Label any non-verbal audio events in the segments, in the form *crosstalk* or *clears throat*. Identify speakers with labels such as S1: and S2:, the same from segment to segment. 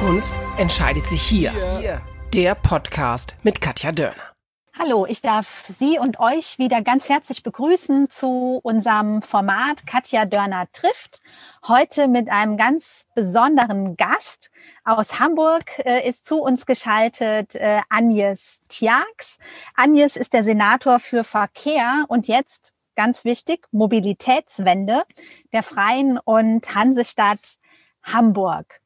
S1: Zukunft entscheidet sich hier. hier. Der Podcast mit Katja Dörner.
S2: Hallo, ich darf Sie und euch wieder ganz herzlich begrüßen zu unserem Format Katja Dörner trifft. Heute mit einem ganz besonderen Gast. Aus Hamburg äh, ist zu uns geschaltet äh, Agnes Tjax. Agnes ist der Senator für Verkehr und jetzt ganz wichtig, Mobilitätswende der Freien und Hansestadt Hamburg.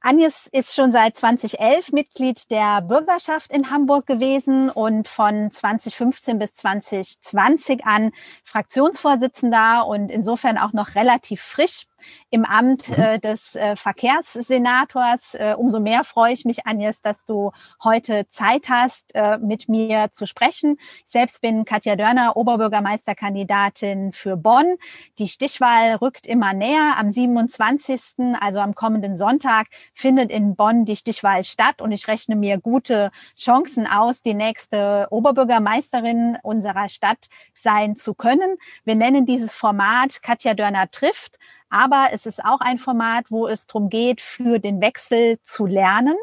S2: Agnes ist schon seit 2011 Mitglied der Bürgerschaft in Hamburg gewesen und von 2015 bis 2020 an Fraktionsvorsitzender und insofern auch noch relativ frisch im Amt mhm. äh, des äh, Verkehrssenators. Äh, umso mehr freue ich mich, Agnes, dass du heute Zeit hast, äh, mit mir zu sprechen. Ich selbst bin Katja Dörner, Oberbürgermeisterkandidatin für Bonn. Die Stichwahl rückt immer näher. Am 27., also am kommenden Sonntag, findet in Bonn die Stichwahl statt und ich rechne mir gute Chancen aus, die nächste Oberbürgermeisterin unserer Stadt sein zu können. Wir nennen dieses Format Katja Dörner trifft. Aber es ist auch ein Format, wo es darum geht, für den Wechsel zu lernen.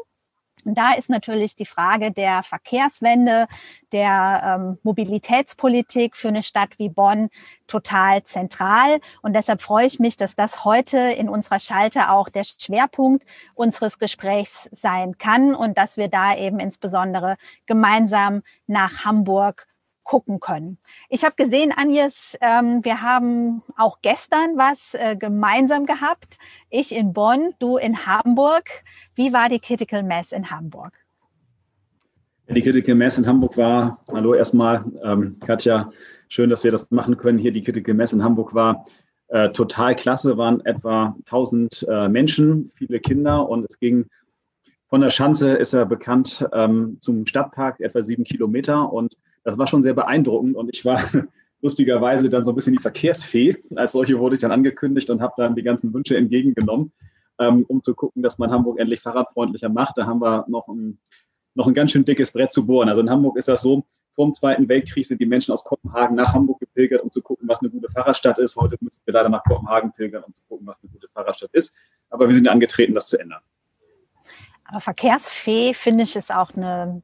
S2: Und da ist natürlich die Frage der Verkehrswende, der ähm, Mobilitätspolitik für eine Stadt wie Bonn total zentral. Und deshalb freue ich mich, dass das heute in unserer Schalte auch der Schwerpunkt unseres Gesprächs sein kann und dass wir da eben insbesondere gemeinsam nach Hamburg gucken können. Ich habe gesehen, Agnes, ähm, wir haben auch gestern was äh, gemeinsam gehabt. Ich in Bonn, du in Hamburg. Wie war die Critical Mass in Hamburg?
S3: Die Critical Mass in Hamburg war, hallo erstmal, ähm, Katja, schön, dass wir das machen können. Hier die Critical Mass in Hamburg war äh, total klasse, waren etwa 1000 äh, Menschen, viele Kinder und es ging von der Schanze, ist er bekannt, ähm, zum Stadtpark, etwa sieben Kilometer und das war schon sehr beeindruckend und ich war *laughs* lustigerweise dann so ein bisschen die Verkehrsfee. Als solche wurde ich dann angekündigt und habe dann die ganzen Wünsche entgegengenommen, ähm, um zu gucken, dass man Hamburg endlich fahrradfreundlicher macht. Da haben wir noch ein, noch ein ganz schön dickes Brett zu bohren. Also in Hamburg ist das so, vor dem Zweiten Weltkrieg sind die Menschen aus Kopenhagen nach Hamburg gepilgert, um zu gucken, was eine gute Fahrradstadt ist. Heute müssen wir leider nach Kopenhagen pilgern, um zu gucken, was eine gute Fahrradstadt ist. Aber wir sind angetreten, das zu ändern.
S2: Aber Verkehrsfee finde ich ist auch eine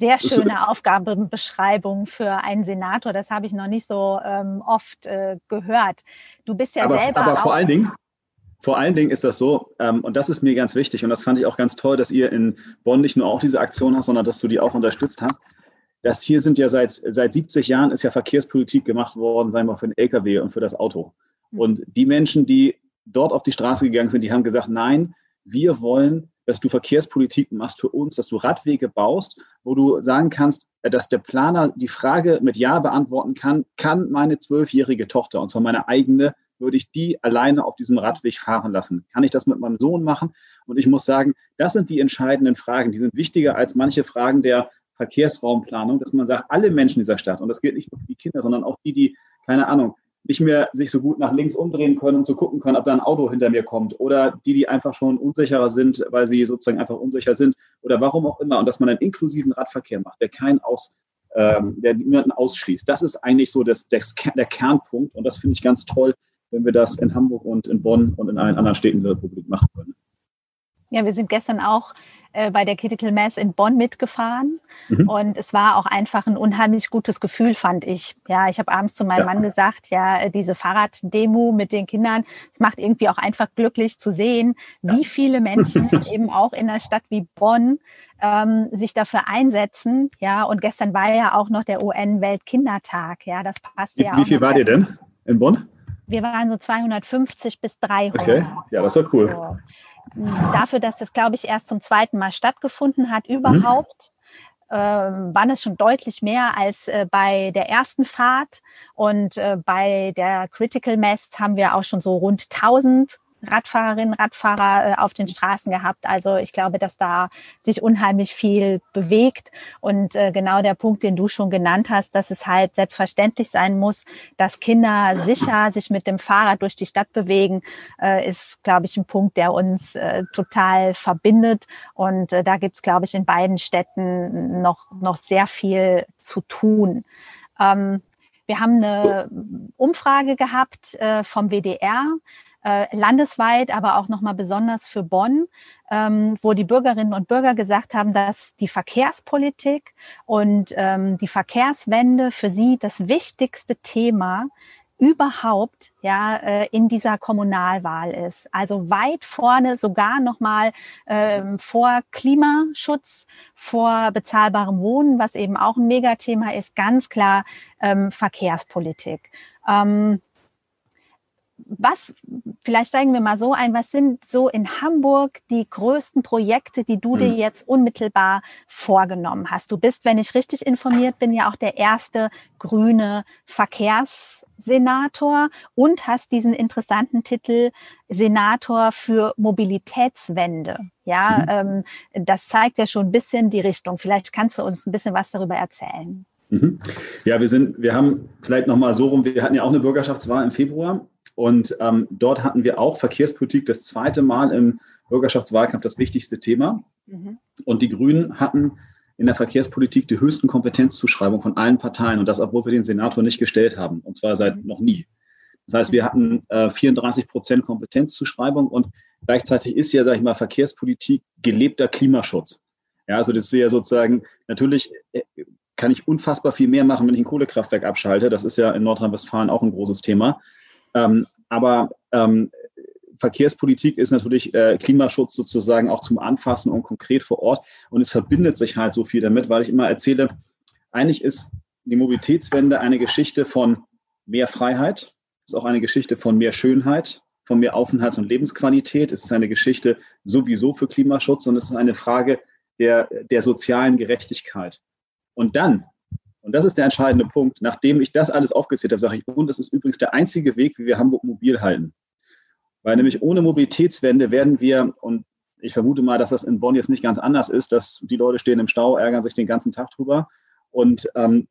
S2: sehr schöne Aufgabenbeschreibung für einen Senator. Das habe ich noch nicht so ähm, oft äh, gehört. Du bist ja
S3: aber,
S2: selber.
S3: Aber vor allen Dingen, vor allen Dingen ist das so, ähm, und das ist mir ganz wichtig, und das fand ich auch ganz toll, dass ihr in Bonn nicht nur auch diese Aktion hast, sondern dass du die auch unterstützt hast. Das hier sind ja seit, seit 70 Jahren ist ja Verkehrspolitik gemacht worden, sagen wir für den Lkw und für das Auto. Mhm. Und die Menschen, die dort auf die Straße gegangen sind, die haben gesagt, nein, wir wollen dass du Verkehrspolitik machst für uns, dass du Radwege baust, wo du sagen kannst, dass der Planer die Frage mit Ja beantworten kann, kann meine zwölfjährige Tochter, und zwar meine eigene, würde ich die alleine auf diesem Radweg fahren lassen? Kann ich das mit meinem Sohn machen? Und ich muss sagen, das sind die entscheidenden Fragen. Die sind wichtiger als manche Fragen der Verkehrsraumplanung, dass man sagt, alle Menschen dieser Stadt, und das gilt nicht nur für die Kinder, sondern auch die, die, keine Ahnung, nicht mehr sich so gut nach links umdrehen können, um zu gucken können, ob da ein Auto hinter mir kommt. Oder die, die einfach schon unsicherer sind, weil sie sozusagen einfach unsicher sind. Oder warum auch immer. Und dass man einen inklusiven Radverkehr macht, der keinen aus, ähm, der niemanden ausschließt. Das ist eigentlich so das, das, der Kernpunkt. Und das finde ich ganz toll, wenn wir das in Hamburg und in Bonn und in allen anderen Städten der Republik machen können.
S2: Ja, wir sind gestern auch äh, bei der Critical Mass in Bonn mitgefahren. Mhm. Und es war auch einfach ein unheimlich gutes Gefühl, fand ich. Ja, ich habe abends zu meinem ja. Mann gesagt, ja, diese Fahrraddemo mit den Kindern, es macht irgendwie auch einfach glücklich zu sehen, ja. wie viele Menschen *laughs* eben auch in einer Stadt wie Bonn ähm, sich dafür einsetzen. Ja, und gestern war ja auch noch der UN-Weltkindertag. Ja, das passt ja
S3: auch. Wie viel war ihr denn in Bonn?
S2: Wir waren so 250 bis 300.
S3: Okay, ja, das war cool. So
S2: dafür, dass das, glaube ich, erst zum zweiten Mal stattgefunden hat, überhaupt. Mhm. Ähm, waren es schon deutlich mehr als äh, bei der ersten Fahrt. Und äh, bei der Critical Mass haben wir auch schon so rund 1000 Radfahrerinnen, Radfahrer äh, auf den Straßen gehabt. Also ich glaube, dass da sich unheimlich viel bewegt. Und äh, genau der Punkt, den du schon genannt hast, dass es halt selbstverständlich sein muss, dass Kinder sicher sich mit dem Fahrrad durch die Stadt bewegen, äh, ist, glaube ich, ein Punkt, der uns total verbindet. Und da gibt es, glaube ich, in beiden Städten noch, noch sehr viel zu tun. Ähm, wir haben eine Umfrage gehabt vom WDR äh, landesweit, aber auch nochmal besonders für Bonn, ähm, wo die Bürgerinnen und Bürger gesagt haben, dass die Verkehrspolitik und ähm, die Verkehrswende für sie das wichtigste Thema überhaupt ja äh, in dieser Kommunalwahl ist. Also weit vorne sogar noch mal ähm, vor Klimaschutz, vor bezahlbarem Wohnen, was eben auch ein Megathema ist, ganz klar ähm, Verkehrspolitik. Ähm, was, vielleicht steigen wir mal so ein, was sind so in Hamburg die größten Projekte, die du dir hm. jetzt unmittelbar vorgenommen hast? Du bist, wenn ich richtig informiert bin, ja auch der erste grüne Verkehrssenator und hast diesen interessanten Titel Senator für Mobilitätswende. Ja, mhm. ähm, das zeigt ja schon ein bisschen die Richtung. Vielleicht kannst du uns ein bisschen was darüber erzählen.
S3: Mhm. Ja, wir sind, wir haben vielleicht nochmal so rum, wir hatten ja auch eine Bürgerschaftswahl im Februar und ähm, dort hatten wir auch Verkehrspolitik das zweite Mal im Bürgerschaftswahlkampf das wichtigste Thema. Mhm. Und die Grünen hatten in der Verkehrspolitik die höchsten Kompetenzzuschreibungen von allen Parteien und das, obwohl wir den Senator nicht gestellt haben, und zwar seit mhm. noch nie. Das heißt, wir hatten äh, 34 Prozent Kompetenzzuschreibung und gleichzeitig ist ja, sage ich mal, Verkehrspolitik gelebter Klimaschutz. Ja, also das wäre sozusagen, natürlich äh, kann ich unfassbar viel mehr machen, wenn ich ein Kohlekraftwerk abschalte. Das ist ja in Nordrhein-Westfalen auch ein großes Thema. Ähm, aber ähm, Verkehrspolitik ist natürlich äh, Klimaschutz sozusagen auch zum Anfassen und konkret vor Ort. Und es verbindet sich halt so viel damit, weil ich immer erzähle, eigentlich ist die Mobilitätswende eine Geschichte von mehr Freiheit, ist auch eine Geschichte von mehr Schönheit, von mehr Aufenthalts- und Lebensqualität. Es ist eine Geschichte sowieso für Klimaschutz und es ist eine Frage der, der sozialen Gerechtigkeit. Und dann und das ist der entscheidende Punkt. Nachdem ich das alles aufgezählt habe, sage ich, und das ist übrigens der einzige Weg, wie wir Hamburg mobil halten. Weil nämlich ohne Mobilitätswende werden wir, und ich vermute mal, dass das in Bonn jetzt nicht ganz anders ist, dass die Leute stehen im Stau, ärgern sich den ganzen Tag drüber. Und ähm,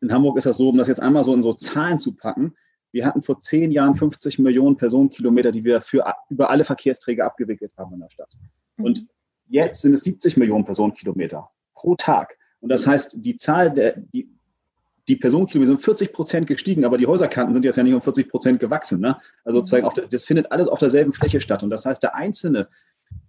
S3: in Hamburg ist das so, um das jetzt einmal so in so Zahlen zu packen, wir hatten vor zehn Jahren 50 Millionen Personenkilometer, die wir für, über alle Verkehrsträger abgewickelt haben in der Stadt. Und mhm. jetzt sind es 70 Millionen Personenkilometer pro Tag. Und das heißt, die Zahl der, die, die Personenkilometer sind 40 Prozent gestiegen, aber die Häuserkanten sind jetzt ja nicht um 40 Prozent gewachsen. Ne? Also mhm. sozusagen, der, das findet alles auf derselben Fläche statt. Und das heißt, der Einzelne,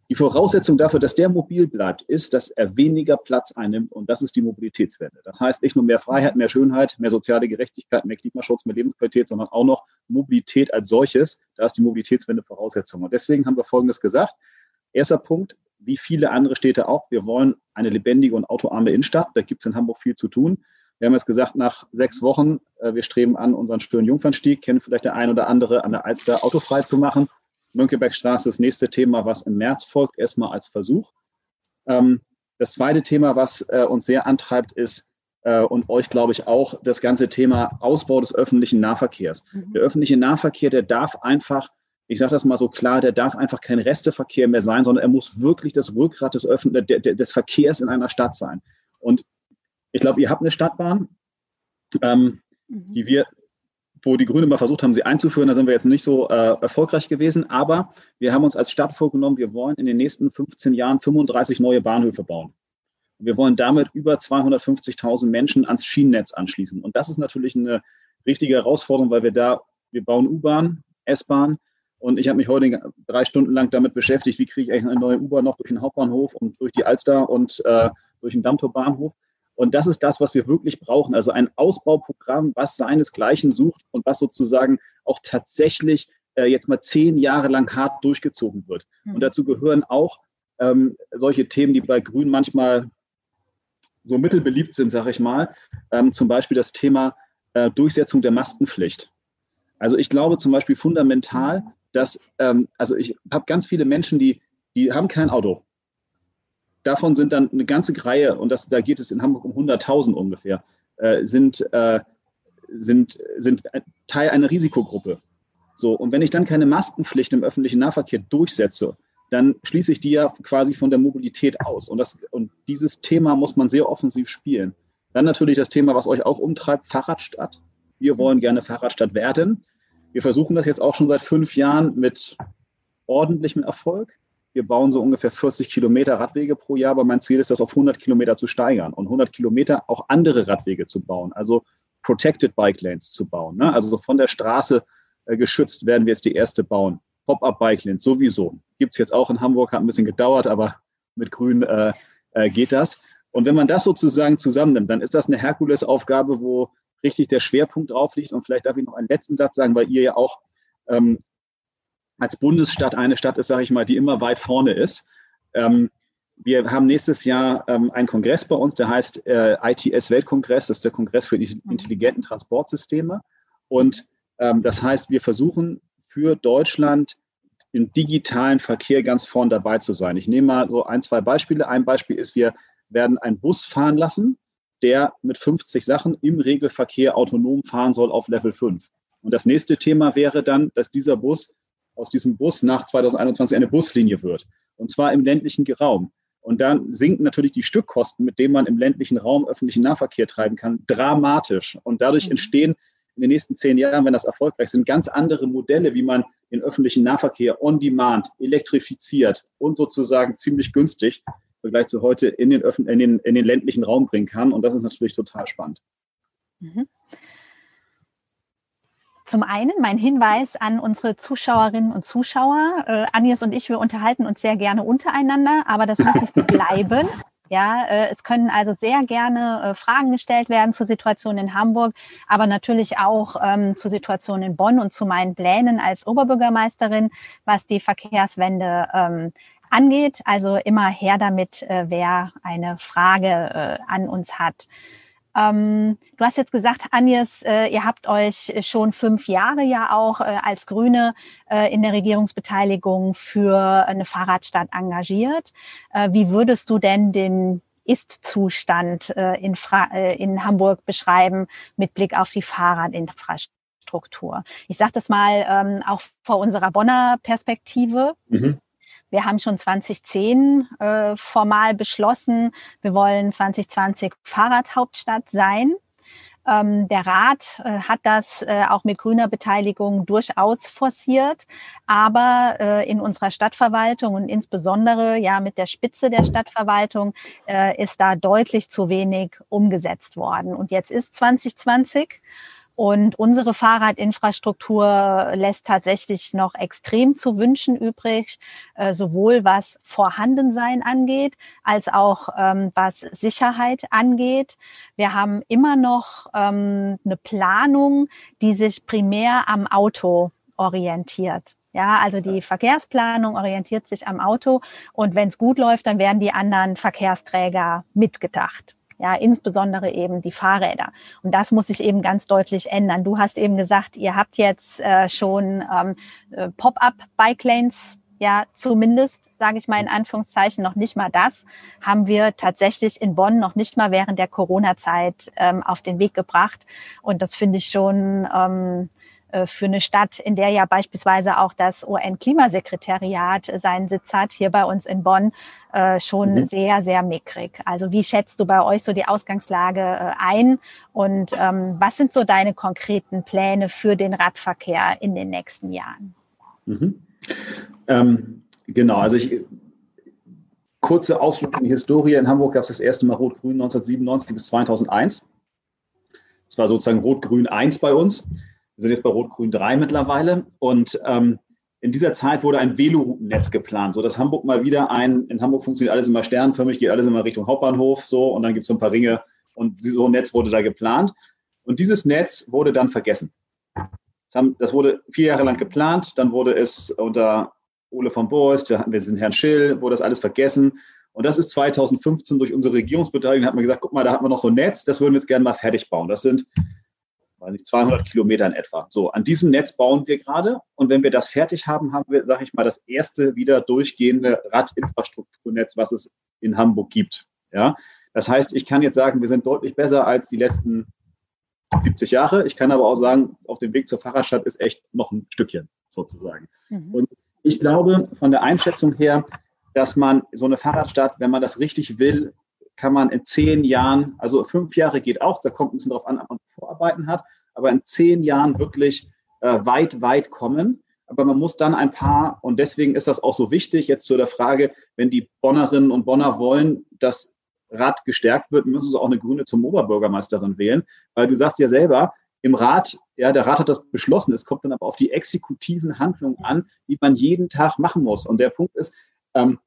S3: die Voraussetzung dafür, dass der mobil bleibt, ist, dass er weniger Platz einnimmt. Und das ist die Mobilitätswende. Das heißt nicht nur mehr Freiheit, mehr Schönheit, mehr soziale Gerechtigkeit, mehr Klimaschutz, mehr Lebensqualität, sondern auch noch Mobilität als solches. Da ist die Mobilitätswende Voraussetzung. Und deswegen haben wir Folgendes gesagt. Erster Punkt, wie viele andere Städte auch, wir wollen eine lebendige und autoarme Innenstadt. Da gibt es in Hamburg viel zu tun. Wir haben jetzt gesagt, nach sechs Wochen, äh, wir streben an, unseren Stören-Jungfernstieg, kennen vielleicht der ein oder andere, an der Alster autofrei zu machen. Mönckebergstraße ist das nächste Thema, was im März folgt, erstmal als Versuch. Ähm, das zweite Thema, was äh, uns sehr antreibt, ist, äh, und euch glaube ich auch, das ganze Thema Ausbau des öffentlichen Nahverkehrs. Mhm. Der öffentliche Nahverkehr, der darf einfach ich sage das mal so klar, der darf einfach kein Resteverkehr mehr sein, sondern er muss wirklich das Rückgrat des, Öffn des Verkehrs in einer Stadt sein. Und ich glaube, ihr habt eine Stadtbahn, ähm, mhm. die wir, wo die Grünen mal versucht haben, sie einzuführen. Da sind wir jetzt nicht so äh, erfolgreich gewesen. Aber wir haben uns als Stadt vorgenommen, wir wollen in den nächsten 15 Jahren 35 neue Bahnhöfe bauen. Wir wollen damit über 250.000 Menschen ans Schienennetz anschließen. Und das ist natürlich eine richtige Herausforderung, weil wir da, wir bauen U-Bahn, S-Bahn, und ich habe mich heute drei Stunden lang damit beschäftigt, wie kriege ich eigentlich eine neue U-Bahn noch durch den Hauptbahnhof und durch die Alster und äh, durch den Dammtorbahnhof. Und das ist das, was wir wirklich brauchen. Also ein Ausbauprogramm, was seinesgleichen sucht und was sozusagen auch tatsächlich äh, jetzt mal zehn Jahre lang hart durchgezogen wird. Mhm. Und dazu gehören auch ähm, solche Themen, die bei Grün manchmal so mittelbeliebt sind, sage ich mal. Ähm, zum Beispiel das Thema äh, Durchsetzung der Maskenpflicht. Also ich glaube zum Beispiel fundamental, dass, ähm, also ich habe ganz viele Menschen, die, die haben kein Auto. Davon sind dann eine ganze Reihe, und das, da geht es in Hamburg um 100.000 ungefähr, äh, sind, äh, sind, sind Teil einer Risikogruppe. So, und wenn ich dann keine Maskenpflicht im öffentlichen Nahverkehr durchsetze, dann schließe ich die ja quasi von der Mobilität aus. Und, das, und dieses Thema muss man sehr offensiv spielen. Dann natürlich das Thema, was euch auch umtreibt, Fahrradstadt. Wir wollen gerne Fahrradstadt werden. Wir versuchen das jetzt auch schon seit fünf Jahren mit ordentlichem Erfolg. Wir bauen so ungefähr 40 Kilometer Radwege pro Jahr, aber mein Ziel ist, das auf 100 Kilometer zu steigern und 100 Kilometer auch andere Radwege zu bauen, also Protected Bike Lanes zu bauen. Ne? Also von der Straße äh, geschützt werden wir jetzt die erste bauen. Pop-up-Bike-Lanes sowieso. Gibt es jetzt auch in Hamburg, hat ein bisschen gedauert, aber mit Grün äh, äh, geht das. Und wenn man das sozusagen zusammennimmt, dann ist das eine Herkulesaufgabe, wo richtig der Schwerpunkt drauf liegt. Und vielleicht darf ich noch einen letzten Satz sagen, weil ihr ja auch ähm, als Bundesstadt eine Stadt ist, sage ich mal, die immer weit vorne ist. Ähm, wir haben nächstes Jahr ähm, einen Kongress bei uns, der heißt äh, ITS Weltkongress. Das ist der Kongress für die mhm. intelligenten Transportsysteme. Und ähm, das heißt, wir versuchen für Deutschland im digitalen Verkehr ganz vorn dabei zu sein. Ich nehme mal so ein, zwei Beispiele. Ein Beispiel ist, wir werden einen Bus fahren lassen, der mit 50 Sachen im Regelverkehr autonom fahren soll auf Level 5. Und das nächste Thema wäre dann, dass dieser Bus aus diesem Bus nach 2021 eine Buslinie wird. Und zwar im ländlichen Raum. Und dann sinken natürlich die Stückkosten, mit denen man im ländlichen Raum öffentlichen Nahverkehr treiben kann, dramatisch. Und dadurch mhm. entstehen in den nächsten zehn Jahren, wenn das erfolgreich sind, ganz andere Modelle, wie man den öffentlichen Nahverkehr on demand elektrifiziert und sozusagen ziemlich günstig Vergleich zu heute in den, Öffn in den, in den ländlichen Raum bringen kann. Und das ist natürlich total spannend. Mhm.
S2: Zum einen mein Hinweis an unsere Zuschauerinnen und Zuschauer. Äh, Agnes und ich, wir unterhalten uns sehr gerne untereinander, aber das muss nicht so *laughs* bleiben. Ja, äh, es können also sehr gerne äh, Fragen gestellt werden zur Situation in Hamburg, aber natürlich auch ähm, zur Situation in Bonn und zu meinen Plänen als Oberbürgermeisterin, was die Verkehrswende ähm, angeht. Also immer her damit, äh, wer eine Frage äh, an uns hat. Ähm, du hast jetzt gesagt, Agnes, äh, ihr habt euch schon fünf Jahre ja auch äh, als Grüne äh, in der Regierungsbeteiligung für eine Fahrradstadt engagiert. Äh, wie würdest du denn den Ist-Zustand äh, in, äh, in Hamburg beschreiben mit Blick auf die Fahrradinfrastruktur? Ich sage das mal ähm, auch vor unserer Bonner Perspektive. Mhm. Wir haben schon 2010 äh, formal beschlossen, wir wollen 2020 Fahrradhauptstadt sein. Ähm, der Rat äh, hat das äh, auch mit grüner Beteiligung durchaus forciert, aber äh, in unserer Stadtverwaltung und insbesondere ja mit der Spitze der Stadtverwaltung äh, ist da deutlich zu wenig umgesetzt worden. Und jetzt ist 2020 und unsere Fahrradinfrastruktur lässt tatsächlich noch extrem zu wünschen übrig, äh, sowohl was Vorhandensein angeht, als auch ähm, was Sicherheit angeht. Wir haben immer noch ähm, eine Planung, die sich primär am Auto orientiert. Ja, also die Verkehrsplanung orientiert sich am Auto und wenn es gut läuft, dann werden die anderen Verkehrsträger mitgedacht ja, insbesondere eben die Fahrräder. Und das muss sich eben ganz deutlich ändern. Du hast eben gesagt, ihr habt jetzt äh, schon ähm, äh, Pop-up-Bike-Lanes ja, zumindest, sage ich mal in Anführungszeichen, noch nicht mal das haben wir tatsächlich in Bonn noch nicht mal während der Corona-Zeit ähm, auf den Weg gebracht. Und das finde ich schon ähm, äh, für eine Stadt, in der ja beispielsweise auch das UN-Klimasekretariat seinen Sitz hat, hier bei uns in Bonn, äh, schon mhm. sehr, sehr mickrig. Also wie schätzt du bei euch so die Ausgangslage äh, ein und ähm, was sind so deine konkreten Pläne für den Radverkehr in den nächsten Jahren?
S3: Mhm. Ähm, genau, also ich kurze Ausflug in die Historie. In Hamburg gab es das erste Mal Rot-Grün 1997 bis 2001. Es war sozusagen Rot-Grün 1 bei uns. Wir sind jetzt bei Rot-Grün 3 mittlerweile. Und ähm, in dieser Zeit wurde ein Veloroutennetz geplant, so dass Hamburg mal wieder ein, in Hamburg funktioniert alles immer sternförmig, geht alles immer Richtung Hauptbahnhof, so, und dann gibt es so ein paar Ringe und so ein Netz wurde da geplant. Und dieses Netz wurde dann vergessen. Das wurde vier Jahre lang geplant, dann wurde es unter Ole von Borst, wir hatten wir sind Herrn Schill, wurde das alles vergessen. Und das ist 2015 durch unsere Regierungsbeteiligung, hat man gesagt, guck mal, da hat man noch so ein Netz, das würden wir jetzt gerne mal fertig bauen. Das sind weiß nicht, 200 Kilometer in etwa. So, an diesem Netz bauen wir gerade. Und wenn wir das fertig haben, haben wir, sage ich mal, das erste wieder durchgehende Radinfrastrukturnetz, was es in Hamburg gibt. Ja, das heißt, ich kann jetzt sagen, wir sind deutlich besser als die letzten 70 Jahre. Ich kann aber auch sagen, auf dem Weg zur Fahrradstadt ist echt noch ein Stückchen sozusagen. Mhm. Und ich glaube von der Einschätzung her, dass man so eine Fahrradstadt, wenn man das richtig will, kann man in zehn Jahren, also fünf Jahre geht auch, da kommt ein bisschen darauf an, ob man Vorarbeiten hat, aber in zehn Jahren wirklich äh, weit, weit kommen. Aber man muss dann ein paar, und deswegen ist das auch so wichtig, jetzt zu der Frage, wenn die Bonnerinnen und Bonner wollen, dass Rad gestärkt wird, müssen sie auch eine Grüne zum Oberbürgermeisterin wählen, weil du sagst ja selber, im Rat, ja, der Rat hat das beschlossen. Es kommt dann aber auf die exekutiven Handlungen an, die man jeden Tag machen muss. Und der Punkt ist, ähm,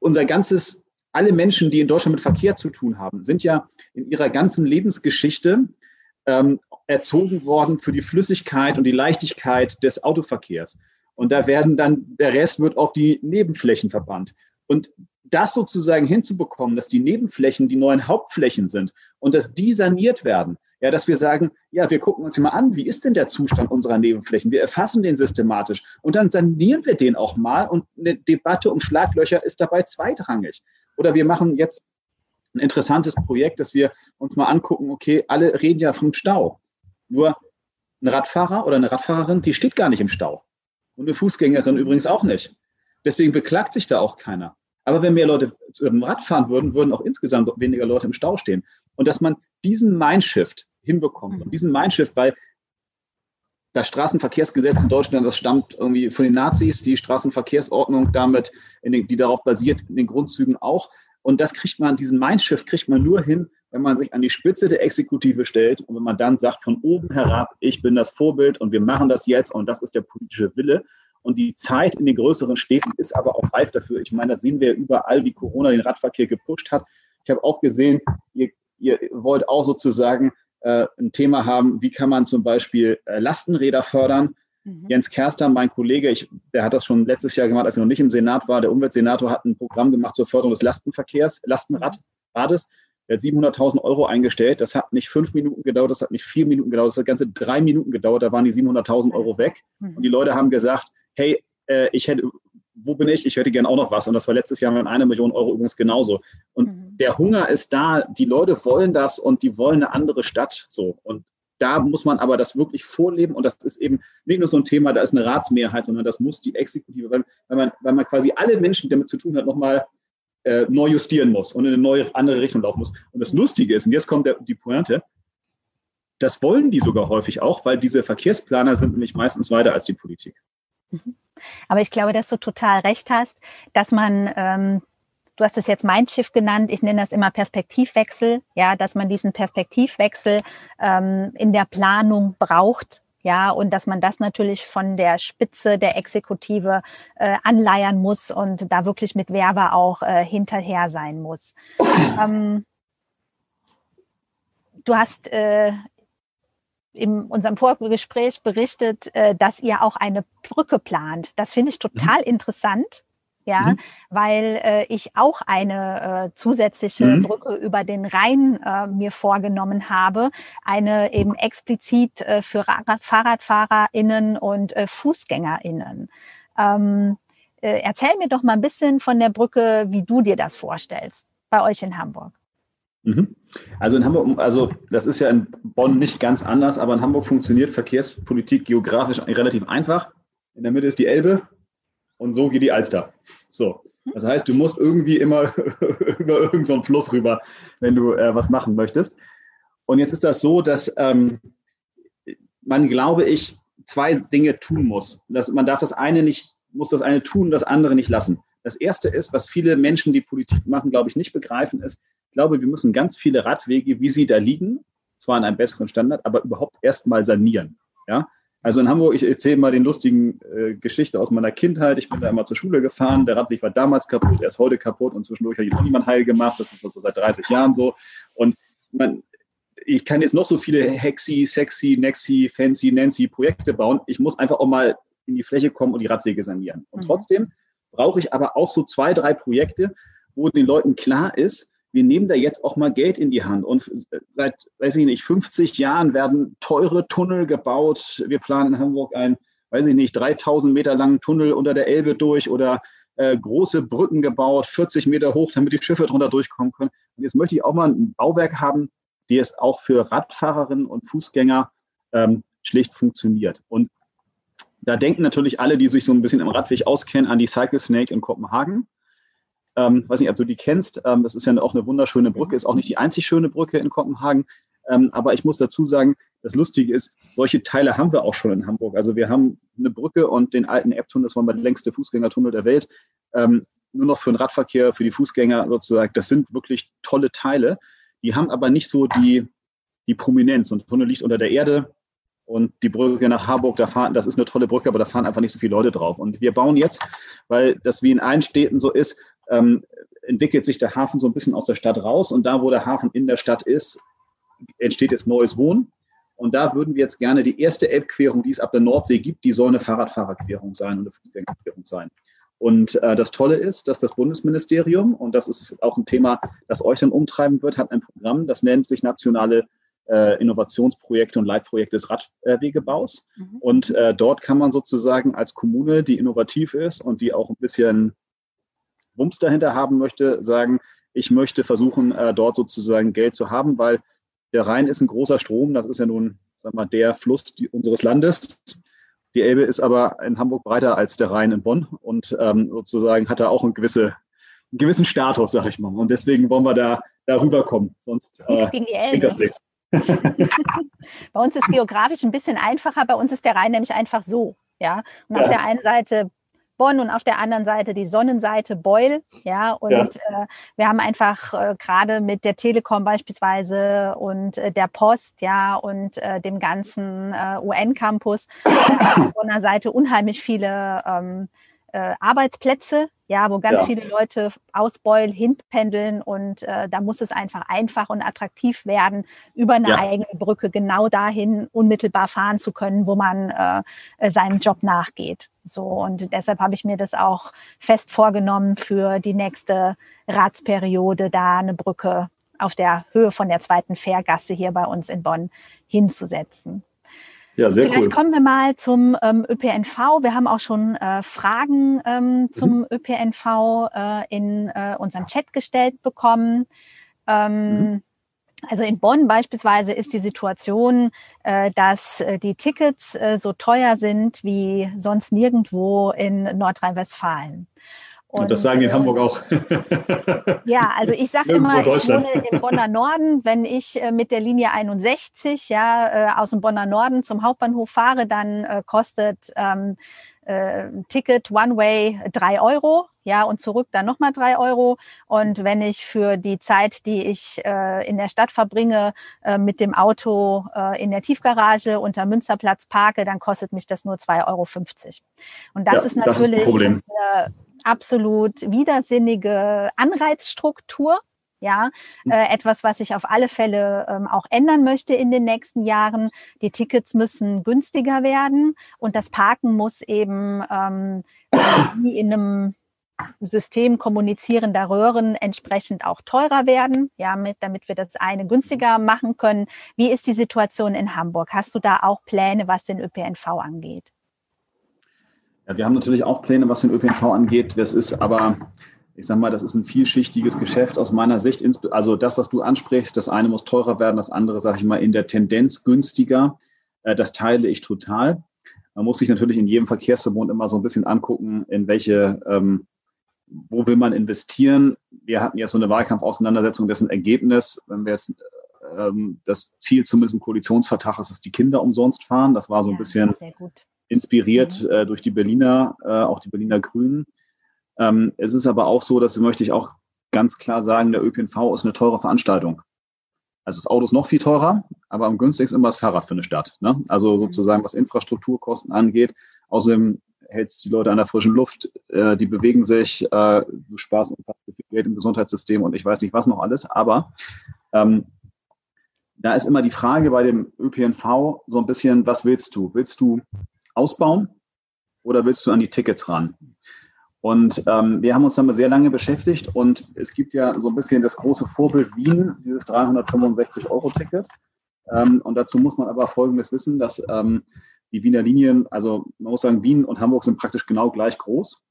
S3: unser ganzes, alle Menschen, die in Deutschland mit Verkehr zu tun haben, sind ja in ihrer ganzen Lebensgeschichte ähm, erzogen worden für die Flüssigkeit und die Leichtigkeit des Autoverkehrs. Und da werden dann, der Rest wird auf die Nebenflächen verbannt. Und das sozusagen hinzubekommen, dass die Nebenflächen die neuen Hauptflächen sind und dass die saniert werden, ja, dass wir sagen, ja, wir gucken uns mal an, wie ist denn der Zustand unserer Nebenflächen? Wir erfassen den systematisch und dann sanieren wir den auch mal und eine Debatte um Schlaglöcher ist dabei zweitrangig. Oder wir machen jetzt ein interessantes Projekt, dass wir uns mal angucken, okay, alle reden ja vom Stau. Nur ein Radfahrer oder eine Radfahrerin, die steht gar nicht im Stau. Und eine Fußgängerin übrigens auch nicht. Deswegen beklagt sich da auch keiner. Aber wenn mehr Leute zu dem Rad fahren würden, würden auch insgesamt weniger Leute im Stau stehen. Und dass man diesen Mindshift hinbekommt. Und mhm. diesen Mindshift, weil das Straßenverkehrsgesetz in Deutschland, das stammt irgendwie von den Nazis, die Straßenverkehrsordnung damit, den, die darauf basiert, in den Grundzügen auch. Und das kriegt man, diesen Mindshift kriegt man nur hin, wenn man sich an die Spitze der Exekutive stellt und wenn man dann sagt, von oben herab, ich bin das Vorbild und wir machen das jetzt und das ist der politische Wille. Und die Zeit in den größeren Städten ist aber auch reif dafür. Ich meine, das sehen wir überall, wie Corona den Radverkehr gepusht hat. Ich habe auch gesehen, ihr, ihr wollt auch sozusagen äh, ein Thema haben, wie kann man zum Beispiel äh, Lastenräder fördern. Mhm. Jens Kerster, mein Kollege, ich, der hat das schon letztes Jahr gemacht, als er noch nicht im Senat war. Der Umweltsenator hat ein Programm gemacht zur Förderung des Lastenverkehrs, Lastenrades. Er hat 700.000 Euro eingestellt. Das hat nicht fünf Minuten gedauert, das hat nicht vier Minuten gedauert, das hat ganze drei Minuten gedauert. Da waren die 700.000 Euro weg. Mhm. Und die Leute haben gesagt, hey, äh, ich hätte, wo bin ich? Ich hätte gern auch noch was. Und das war letztes Jahr mit einer Million Euro übrigens genauso. Und mhm. der Hunger ist da. Die Leute wollen das und die wollen eine andere Stadt. So. Und da muss man aber das wirklich vorleben und das ist eben nicht nur so ein Thema, da ist eine Ratsmehrheit, sondern das muss die Exekutive, weil, weil, man, weil man quasi alle Menschen, die damit zu tun hat, nochmal äh, neu justieren muss und in eine neue, andere Richtung laufen muss. Und das Lustige ist, und jetzt kommt der, die Pointe, das wollen die sogar häufig auch, weil diese Verkehrsplaner sind nämlich meistens weiter als die Politik.
S2: Mhm. Aber ich glaube, dass du total recht hast, dass man, ähm, du hast es jetzt Mindshift genannt, ich nenne das immer Perspektivwechsel, ja, dass man diesen Perspektivwechsel ähm, in der Planung braucht, ja, und dass man das natürlich von der Spitze der Exekutive äh, anleiern muss und da wirklich mit Werber auch äh, hinterher sein muss. Ähm, du hast äh, in unserem Vorgespräch berichtet, äh, dass ihr auch eine Brücke plant. Das finde ich total mhm. interessant. Ja, mhm. weil äh, ich auch eine äh, zusätzliche mhm. Brücke über den Rhein äh, mir vorgenommen habe, eine eben explizit äh, für FahrradfahrerInnen und äh, FußgängerInnen. Ähm, äh, erzähl mir doch mal ein bisschen von der Brücke, wie du dir das vorstellst bei euch in Hamburg.
S3: Mhm. Also in Hamburg, also das ist ja in Bonn nicht ganz anders, aber in Hamburg funktioniert Verkehrspolitik geografisch relativ einfach. In der Mitte ist die Elbe und so geht die Alster. So. Das heißt, du musst irgendwie immer *laughs* über irgendeinen so Fluss rüber, wenn du äh, was machen möchtest. Und jetzt ist das so, dass ähm, man, glaube ich, zwei Dinge tun muss. Das, man darf das eine nicht, muss das eine tun, das andere nicht lassen. Das erste ist, was viele Menschen, die Politik machen, glaube ich, nicht begreifen, ist, ich glaube, wir müssen ganz viele Radwege, wie sie da liegen, zwar in einem besseren Standard, aber überhaupt erstmal sanieren. Ja? Also in Hamburg, ich erzähle mal den lustigen äh, Geschichte aus meiner Kindheit. Ich bin da immer zur Schule gefahren. Der Radweg war damals kaputt, er ist heute kaputt und zwischendurch hat ihn auch niemand heil gemacht. Das ist also seit 30 Jahren so. Und man, ich kann jetzt noch so viele Hexy, Sexy, Nexy, Fancy, Nancy Projekte bauen. Ich muss einfach auch mal in die Fläche kommen und die Radwege sanieren. Und mhm. trotzdem brauche ich aber auch so zwei, drei Projekte, wo den Leuten klar ist, wir nehmen da jetzt auch mal Geld in die Hand. Und seit, weiß ich nicht, 50 Jahren werden teure Tunnel gebaut. Wir planen in Hamburg einen, weiß ich nicht, 3000 Meter langen Tunnel unter der Elbe durch oder äh, große Brücken gebaut, 40 Meter hoch, damit die Schiffe drunter durchkommen können. Und jetzt möchte ich auch mal ein Bauwerk haben, die es auch für Radfahrerinnen und Fußgänger ähm, schlicht funktioniert. Und da denken natürlich alle, die sich so ein bisschen im Radweg auskennen, an die Cycle Snake in Kopenhagen. Ähm, weiß nicht, ob du die kennst. Ähm, das ist ja auch eine wunderschöne Brücke, ist auch nicht die einzig schöne Brücke in Kopenhagen. Ähm, aber ich muss dazu sagen, das Lustige ist, solche Teile haben wir auch schon in Hamburg. Also wir haben eine Brücke und den alten Epptunnel, das war mal der längste Fußgängertunnel der Welt. Ähm, nur noch für den Radverkehr, für die Fußgänger sozusagen. Das sind wirklich tolle Teile. Die haben aber nicht so die, die Prominenz. Und der Tunnel liegt unter der Erde. Und die Brücke nach Harburg, da fahren, das ist eine tolle Brücke, aber da fahren einfach nicht so viele Leute drauf. Und wir bauen jetzt, weil das wie in allen Städten so ist, ähm, entwickelt sich der Hafen so ein bisschen aus der Stadt raus. Und da, wo der Hafen in der Stadt ist, entsteht jetzt neues Wohnen. Und da würden wir jetzt gerne die erste Elbquerung, die es ab der Nordsee gibt, die soll eine Fahrradfahrerquerung sein und eine Fußgängerquerung sein. Und äh, das Tolle ist, dass das Bundesministerium, und das ist auch ein Thema, das euch dann umtreiben wird, hat ein Programm, das nennt sich nationale äh, Innovationsprojekte und Leitprojekte des Radwegebaus. Mhm. Und äh, dort kann man sozusagen als Kommune, die innovativ ist und die auch ein bisschen Wumms dahinter haben möchte, sagen, ich möchte versuchen, äh, dort sozusagen Geld zu haben, weil der Rhein ist ein großer Strom, das ist ja nun sag mal, der Fluss unseres Landes. Die Elbe ist aber in Hamburg breiter als der Rhein in Bonn und ähm, sozusagen hat da auch eine gewisse, einen gewissen Status, sag ich mal. Und deswegen wollen wir da, da rüberkommen. Sonst
S2: äh, das nichts. *laughs* *laughs* bei uns ist geografisch ein bisschen einfacher. Bei uns ist der Rhein nämlich einfach so. Ja, und ja. auf der einen Seite Bonn und auf der anderen Seite die Sonnenseite Beul. Ja, und ja. Äh, wir haben einfach äh, gerade mit der Telekom beispielsweise und äh, der Post, ja, und äh, dem ganzen äh, UN-Campus äh, auf der Bonner Seite unheimlich viele ähm, äh, Arbeitsplätze, ja, wo ganz ja. viele Leute aus Beul hinpendeln und äh, da muss es einfach einfach und attraktiv werden, über eine ja. eigene Brücke genau dahin unmittelbar fahren zu können, wo man äh, äh, seinem Job nachgeht. So und deshalb habe ich mir das auch fest vorgenommen für die nächste Ratsperiode, da eine Brücke auf der Höhe von der zweiten Fährgasse hier bei uns in Bonn hinzusetzen. Ja, sehr Vielleicht cool. kommen wir mal zum ähm, ÖPNV. Wir haben auch schon äh, Fragen ähm, zum mhm. ÖPNV äh, in äh, unserem Chat gestellt bekommen. Ähm, mhm. Also in Bonn beispielsweise ist die Situation, äh, dass äh, die Tickets äh, so teuer sind wie sonst nirgendwo in Nordrhein-Westfalen.
S3: Und, und das sagen die in Hamburg auch. *laughs*
S2: ja, also ich sage immer, ich wohne im Bonner Norden. Wenn ich äh, mit der Linie 61 ja äh, aus dem Bonner Norden zum Hauptbahnhof fahre, dann äh, kostet ähm, äh, Ticket One Way drei Euro, ja, und zurück dann nochmal drei Euro. Und wenn ich für die Zeit, die ich äh, in der Stadt verbringe, äh, mit dem Auto äh, in der Tiefgarage unter Münsterplatz parke, dann kostet mich das nur 2,50 Euro. Und das ja, ist natürlich das ist absolut widersinnige Anreizstruktur. Ja, hm. äh, etwas, was ich auf alle Fälle ähm, auch ändern möchte in den nächsten Jahren. Die Tickets müssen günstiger werden und das Parken muss eben ähm, wie in einem System kommunizierender Röhren entsprechend auch teurer werden, ja, mit, damit wir das eine günstiger machen können. Wie ist die Situation in Hamburg? Hast du da auch Pläne, was den ÖPNV angeht?
S3: Ja, wir haben natürlich auch Pläne, was den ÖPNV angeht. Das ist aber, ich sage mal, das ist ein vielschichtiges Geschäft aus meiner Sicht. Also das, was du ansprichst, das eine muss teurer werden, das andere, sage ich mal, in der Tendenz günstiger. Äh, das teile ich total. Man muss sich natürlich in jedem Verkehrsverbund immer so ein bisschen angucken, in welche, ähm, wo will man investieren. Wir hatten jetzt so eine Wahlkampfauseinandersetzung, dessen Ergebnis, wenn wir jetzt ähm, das Ziel zumindest im Koalitionsvertrag ist, dass die Kinder umsonst fahren. Das war so ein ja, bisschen inspiriert mhm. äh, durch die Berliner, äh, auch die Berliner Grünen. Ähm, es ist aber auch so, das möchte ich auch ganz klar sagen, der ÖPNV ist eine teure Veranstaltung. Also das Auto ist noch viel teurer, aber am günstigsten immer das Fahrrad für eine Stadt. Ne? Also mhm. sozusagen, was Infrastrukturkosten angeht. Außerdem hält es die Leute an der frischen Luft, äh, die bewegen sich, äh, du sparst viel Geld im Gesundheitssystem und ich weiß nicht was noch alles. Aber ähm, da ist immer die Frage bei dem ÖPNV so ein bisschen, was willst du? Willst du ausbauen oder willst du an die Tickets ran? Und ähm, wir haben uns damit sehr lange beschäftigt und es gibt ja so ein bisschen das große Vorbild Wien, dieses 365-Euro-Ticket. Ähm, und dazu muss man aber Folgendes wissen, dass ähm, die Wiener Linien, also man muss sagen, Wien und Hamburg sind praktisch genau gleich groß.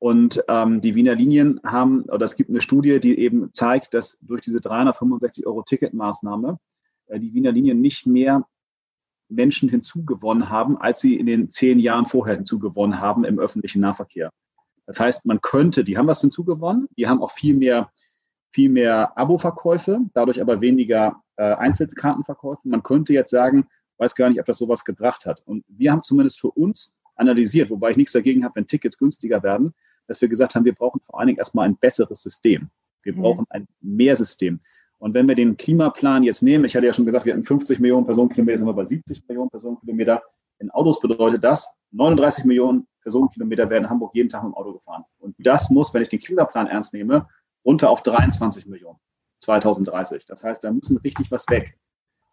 S3: Und ähm, die Wiener Linien haben, oder es gibt eine Studie, die eben zeigt, dass durch diese 365 Euro Ticketmaßnahme äh, die Wiener Linien nicht mehr Menschen hinzugewonnen haben, als sie in den zehn Jahren vorher hinzugewonnen haben im öffentlichen Nahverkehr. Das heißt, man könnte, die haben was hinzugewonnen, die haben auch viel mehr, viel mehr Abo-Verkäufe, dadurch aber weniger äh, Einzelkartenverkäufe. Man könnte jetzt sagen, weiß gar nicht, ob das sowas gebracht hat. Und wir haben zumindest für uns analysiert, wobei ich nichts dagegen habe, wenn Tickets günstiger werden, dass wir gesagt haben, wir brauchen vor allen Dingen erstmal ein besseres System. Wir mhm. brauchen ein Mehrsystem. Und wenn wir den Klimaplan jetzt nehmen, ich hatte ja schon gesagt, wir hatten 50 Millionen Personenkilometer, sind wir bei 70 Millionen Personenkilometer. In Autos bedeutet das, 39 Millionen Personenkilometer werden in Hamburg jeden Tag mit dem Auto gefahren. Und das muss, wenn ich den Klimaplan ernst nehme, runter auf 23 Millionen 2030. Das heißt, da müssen richtig was weg.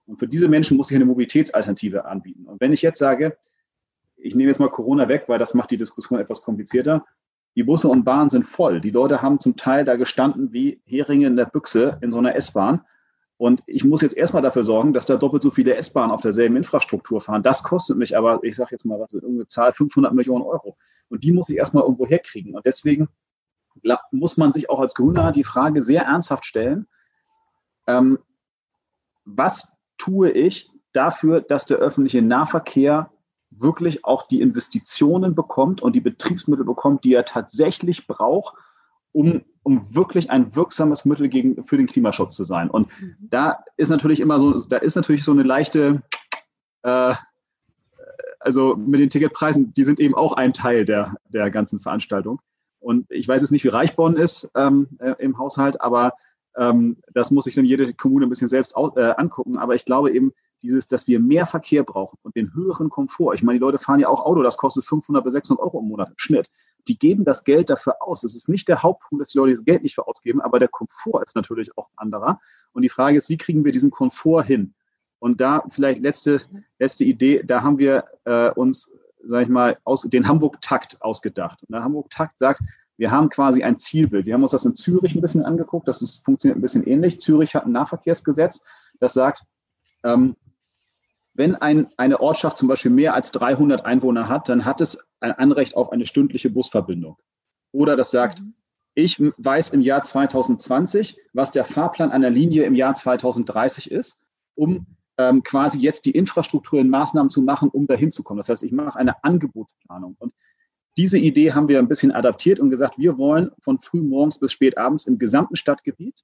S3: Und für diese Menschen muss ich eine Mobilitätsalternative anbieten. Und wenn ich jetzt sage, ich nehme jetzt mal Corona weg, weil das macht die Diskussion etwas komplizierter. Die Busse und Bahnen sind voll. Die Leute haben zum Teil da gestanden wie Heringe in der Büchse in so einer S-Bahn. Und ich muss jetzt erstmal dafür sorgen, dass da doppelt so viele S-Bahnen auf derselben Infrastruktur fahren. Das kostet mich aber, ich sage jetzt mal, was ist irgendeine Zahl, 500 Millionen Euro. Und die muss ich erstmal irgendwo herkriegen. Und deswegen muss man sich auch als Grüner die Frage sehr ernsthaft stellen, ähm, was tue ich dafür, dass der öffentliche Nahverkehr wirklich auch die Investitionen bekommt und die Betriebsmittel bekommt, die er tatsächlich braucht, um, um wirklich ein wirksames Mittel gegen, für den Klimaschutz zu sein. Und mhm. da ist natürlich immer so, da ist natürlich so eine leichte, äh, also mit den Ticketpreisen, die sind eben auch ein Teil der, der ganzen Veranstaltung. Und ich weiß jetzt nicht, wie reich Bonn ist ähm, äh, im Haushalt, aber ähm, das muss sich dann jede Kommune ein bisschen selbst au- äh, angucken. Aber ich glaube eben, dieses, dass wir mehr Verkehr brauchen und den höheren Komfort. Ich meine, die Leute fahren ja auch Auto, das kostet 500 bis 600 Euro im Monat im Schnitt. Die geben das Geld dafür aus. Es ist nicht der Hauptpunkt, dass die Leute das Geld nicht für ausgeben, aber der Komfort ist natürlich auch anderer. Und die Frage ist, wie kriegen wir diesen Komfort hin? Und da vielleicht letzte, letzte Idee, da haben wir äh, uns, sage ich mal, aus, den Hamburg-Takt ausgedacht. Und der Hamburg-Takt sagt, wir haben quasi ein Zielbild. Wir haben uns das in Zürich ein bisschen angeguckt. Das ist, funktioniert ein bisschen ähnlich. Zürich hat ein Nahverkehrsgesetz, das sagt, ähm, wenn ein, eine Ortschaft zum Beispiel mehr als 300 Einwohner hat, dann hat es ein Anrecht auf eine stündliche Busverbindung. Oder das sagt, mhm. ich weiß im Jahr 2020, was der Fahrplan einer Linie im Jahr 2030 ist, um ähm, quasi jetzt die Infrastruktur in Maßnahmen zu machen, um dahin zu kommen. Das heißt, ich mache eine Angebotsplanung. Und diese Idee haben wir ein bisschen adaptiert und gesagt, wir wollen von früh morgens bis spät abends im gesamten Stadtgebiet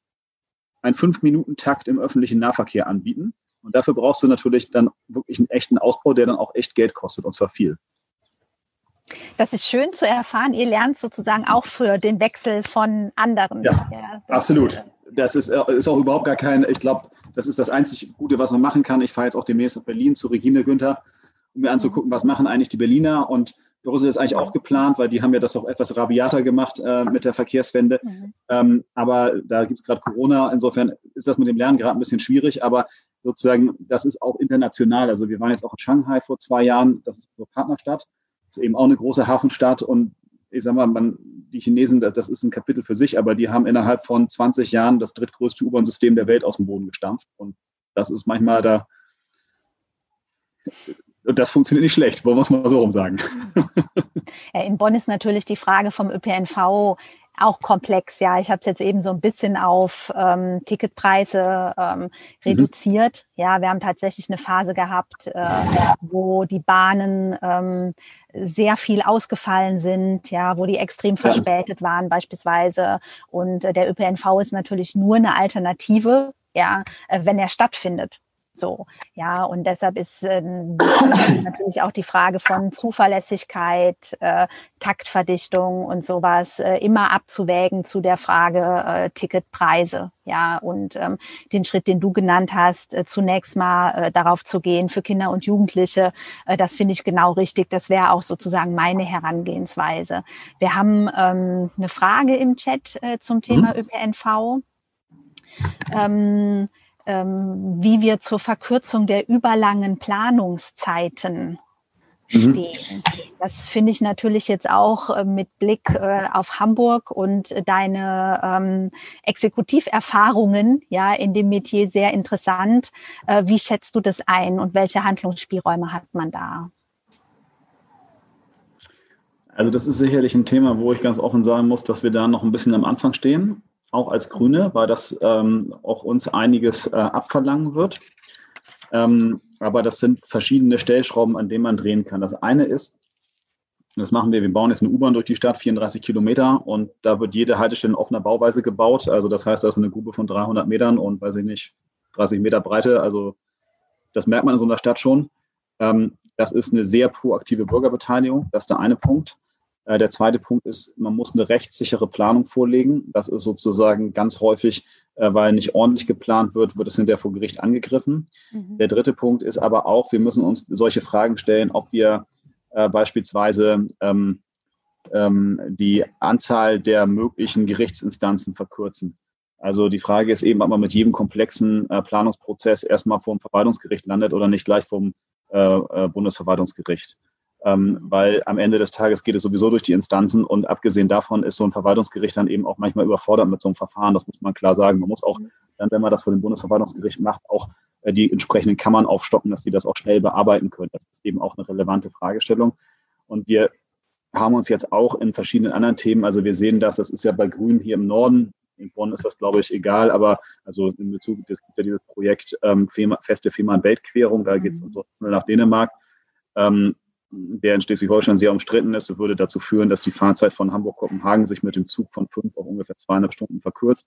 S3: einen Fünf-Minuten-Takt im öffentlichen Nahverkehr anbieten. Und dafür brauchst du natürlich dann wirklich einen echten Ausbau, der dann auch echt Geld kostet, und zwar viel.
S2: Das ist schön zu erfahren. Ihr lernt sozusagen auch für den Wechsel von anderen.
S3: Ja, ja absolut. Das ist, äh, ist auch überhaupt gar kein, ich glaube, das ist das einzig Gute, was man machen kann. Ich fahre jetzt auch demnächst nach Berlin zu Regine Günther, um mir anzugucken, was machen eigentlich die Berliner. Und Brüssel ist eigentlich auch geplant, weil die haben ja das auch etwas rabiater gemacht äh, mit der Verkehrswende. Mhm. Ähm, aber da gibt es gerade Corona. Insofern ist das mit dem Lernen gerade ein bisschen schwierig. Aber sozusagen, das ist auch international. Also wir waren jetzt auch in Shanghai vor zwei Jahren. Das ist unsere Partnerstadt. Das ist eben auch eine große Hafenstadt. Und ich sag mal, man, die Chinesen, das, das ist ein Kapitel für sich, aber die haben innerhalb von 20 Jahren das drittgrößte U-Bahn-System der Welt aus dem Boden gestampft. Und das ist manchmal da und das funktioniert nicht schlecht, wollen wir es mal so rum sagen.
S2: in Bonn ist natürlich die Frage vom ÖPNV auch komplex. Ja, ich habe es jetzt eben so ein bisschen auf ähm, Ticketpreise ähm, mhm. reduziert. Mhm. Ja, wir haben tatsächlich eine Phase gehabt, äh, wo die Bahnen ähm, sehr viel ausgefallen sind, ja, wo die extrem verspätet waren beispielsweise. Und äh, der ÖPNV ist natürlich nur eine Alternative, ja, äh, wenn er stattfindet. So, ja, und deshalb ist äh, *clears throat* natürlich auch die Frage von Zuverlässigkeit, äh, Taktverdichtung und sowas äh, immer abzuwägen zu der Frage äh, Ticketpreise. Ja, und ähm, den Schritt, den du genannt hast, äh, zunächst mal äh, darauf zu gehen für Kinder und Jugendliche, äh, das finde ich genau richtig. Das wäre auch sozusagen meine Herangehensweise. Wir haben ähm, eine Frage im Chat äh, zum Thema mhm. ÖPNV. Ähm, ähm, wie wir zur Verkürzung der überlangen Planungszeiten mhm. stehen. Das finde ich natürlich jetzt auch äh, mit Blick äh, auf Hamburg und deine ähm, Exekutiverfahrungen ja in dem Metier sehr interessant. Äh, wie schätzt du das ein und welche Handlungsspielräume hat man da?
S3: Also das ist sicherlich ein Thema, wo ich ganz offen sagen muss, dass wir da noch ein bisschen am Anfang stehen auch als Grüne, weil das ähm, auch uns einiges äh, abverlangen wird. Ähm, aber das sind verschiedene Stellschrauben, an denen man drehen kann. Das eine ist, das machen wir, wir bauen jetzt eine U-Bahn durch die Stadt, 34 Kilometer und da wird jede Haltestelle in offener Bauweise gebaut. Also das heißt, da ist eine Grube von 300 Metern und, weiß ich nicht, 30 Meter Breite. Also das merkt man in so einer Stadt schon. Ähm, das ist eine sehr proaktive Bürgerbeteiligung. Das ist der eine Punkt. Äh, der zweite Punkt ist, man muss eine rechtssichere Planung vorlegen. Das ist sozusagen ganz häufig, äh, weil nicht ordentlich geplant wird, wird es hinterher vor Gericht angegriffen. Mhm. Der dritte Punkt ist aber auch, wir müssen uns solche Fragen stellen, ob wir äh, beispielsweise ähm, ähm, die Anzahl der möglichen Gerichtsinstanzen verkürzen. Also die Frage ist eben, ob man mit jedem komplexen äh, Planungsprozess erstmal vor dem Verwaltungsgericht landet oder nicht gleich vom äh, äh, Bundesverwaltungsgericht ähm, weil am Ende des Tages geht es sowieso durch die Instanzen und abgesehen davon ist so ein Verwaltungsgericht dann eben auch manchmal überfordert mit so einem Verfahren. Das muss man klar sagen. Man muss auch dann, wenn man das vor dem Bundesverwaltungsgericht macht, auch äh, die entsprechenden Kammern aufstocken, dass die das auch schnell bearbeiten können. Das ist eben auch eine relevante Fragestellung. Und wir haben uns jetzt auch in verschiedenen anderen Themen, also wir sehen das, das ist ja bei Grünen hier im Norden, in Bonn ist das, glaube ich, egal, aber also in Bezug, es gibt ja dieses Projekt ähm, Feste Fehmarn-Weltquerung, da geht es mhm. nach Dänemark. Ähm, der in Schleswig-Holstein sehr umstritten ist, würde dazu führen, dass die Fahrzeit von Hamburg-Kopenhagen sich mit dem Zug von fünf auf ungefähr zweieinhalb Stunden verkürzt.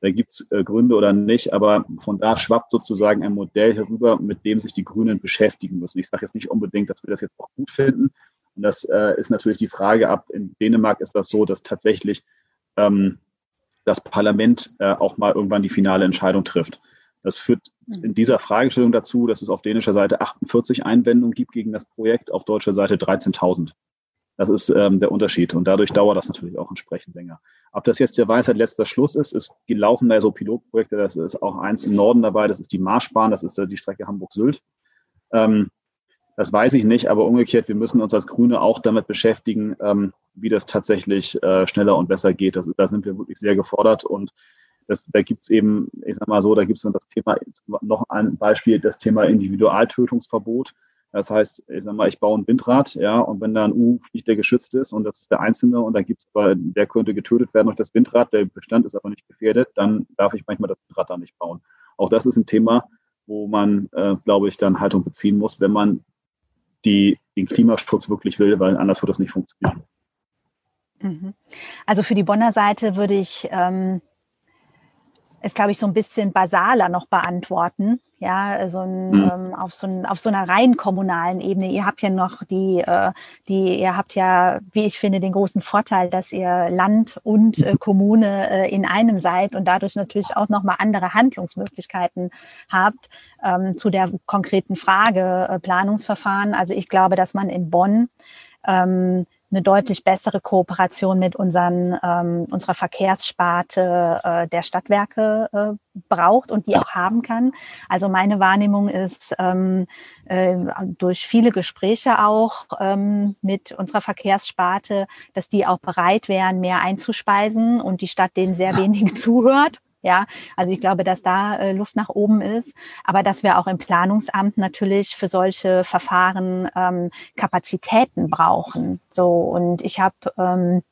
S3: Da gibt es äh, Gründe oder nicht, aber von da schwappt sozusagen ein Modell herüber, mit dem sich die Grünen beschäftigen müssen. Ich sage jetzt nicht unbedingt, dass wir das jetzt auch gut finden. Und das äh, ist natürlich die Frage ab. In Dänemark ist das so, dass tatsächlich ähm, das Parlament äh, auch mal irgendwann die finale Entscheidung trifft. Das führt in mhm. dieser Fragestellung dazu, dass es auf dänischer Seite 48 Einwendungen gibt gegen das Projekt, auf deutscher Seite 13.000. Das ist ähm, der Unterschied und dadurch dauert das natürlich auch entsprechend länger. Ob das jetzt der Weisheit letzter Schluss ist, ist gelaufen da so Pilotprojekte, das ist auch eins im Norden dabei, das ist die Marschbahn, das ist die Strecke Hamburg-Sylt. Ähm, das weiß ich nicht, aber umgekehrt, wir müssen uns als Grüne auch damit beschäftigen, ähm, wie das tatsächlich äh, schneller und besser geht. Das, da sind wir wirklich sehr gefordert und das, da gibt es eben, ich sag mal so, da gibt es das Thema, noch ein Beispiel, das Thema Individualtötungsverbot. Das heißt, ich sag mal, ich baue ein Windrad, ja, und wenn da ein U fliegt, der geschützt ist und das ist der Einzelne und da gibt es, der könnte getötet werden durch das Windrad, der Bestand ist aber nicht gefährdet, dann darf ich manchmal das Windrad da nicht bauen. Auch das ist ein Thema, wo man, äh, glaube ich, dann Haltung beziehen muss, wenn man die, den Klimaschutz wirklich will, weil anders wird das nicht funktionieren.
S2: Mhm. Also für die Bonner Seite würde ich ähm, es, glaube ich, so ein bisschen basaler noch beantworten. Ja, so ein, mhm. ähm, auf, so ein, auf so einer rein kommunalen Ebene. Ihr habt ja noch die, äh, die, ihr habt ja, wie ich finde, den großen Vorteil, dass ihr Land und äh, Kommune äh, in einem seid und dadurch natürlich auch nochmal andere Handlungsmöglichkeiten habt ähm, zu der konkreten Frage Planungsverfahren. Also ich glaube, dass man in Bonn ähm, eine deutlich bessere Kooperation mit unseren, ähm, unserer Verkehrssparte äh, der Stadtwerke äh, braucht und die auch haben kann. Also meine Wahrnehmung ist ähm, äh, durch viele Gespräche auch ähm, mit unserer Verkehrssparte, dass die auch bereit wären, mehr einzuspeisen und die Stadt denen sehr wenig *laughs* zuhört. Ja, also ich glaube, dass da äh, Luft nach oben ist, aber dass wir auch im Planungsamt natürlich für solche Verfahren ähm, Kapazitäten brauchen. So und ich habe ähm,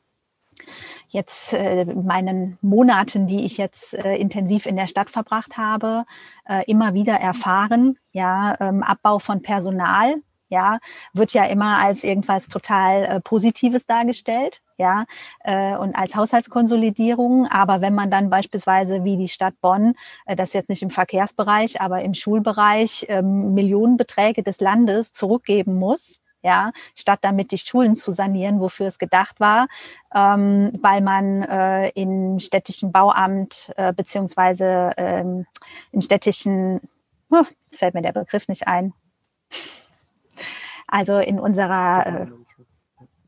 S2: jetzt äh, meinen Monaten, die ich jetzt äh, intensiv in der Stadt verbracht habe, äh, immer wieder erfahren, ja, ähm, Abbau von Personal, ja, wird ja immer als irgendwas total äh, Positives dargestellt, ja, äh, und als Haushaltskonsolidierung. Aber wenn man dann beispielsweise wie die Stadt Bonn, äh, das jetzt nicht im Verkehrsbereich, aber im Schulbereich ähm, Millionenbeträge des Landes zurückgeben muss, ja, statt damit die Schulen zu sanieren, wofür es gedacht war, ähm, weil man äh, im städtischen Bauamt äh, beziehungsweise ähm, im städtischen, oh, fällt mir der Begriff nicht ein, also in unserer äh,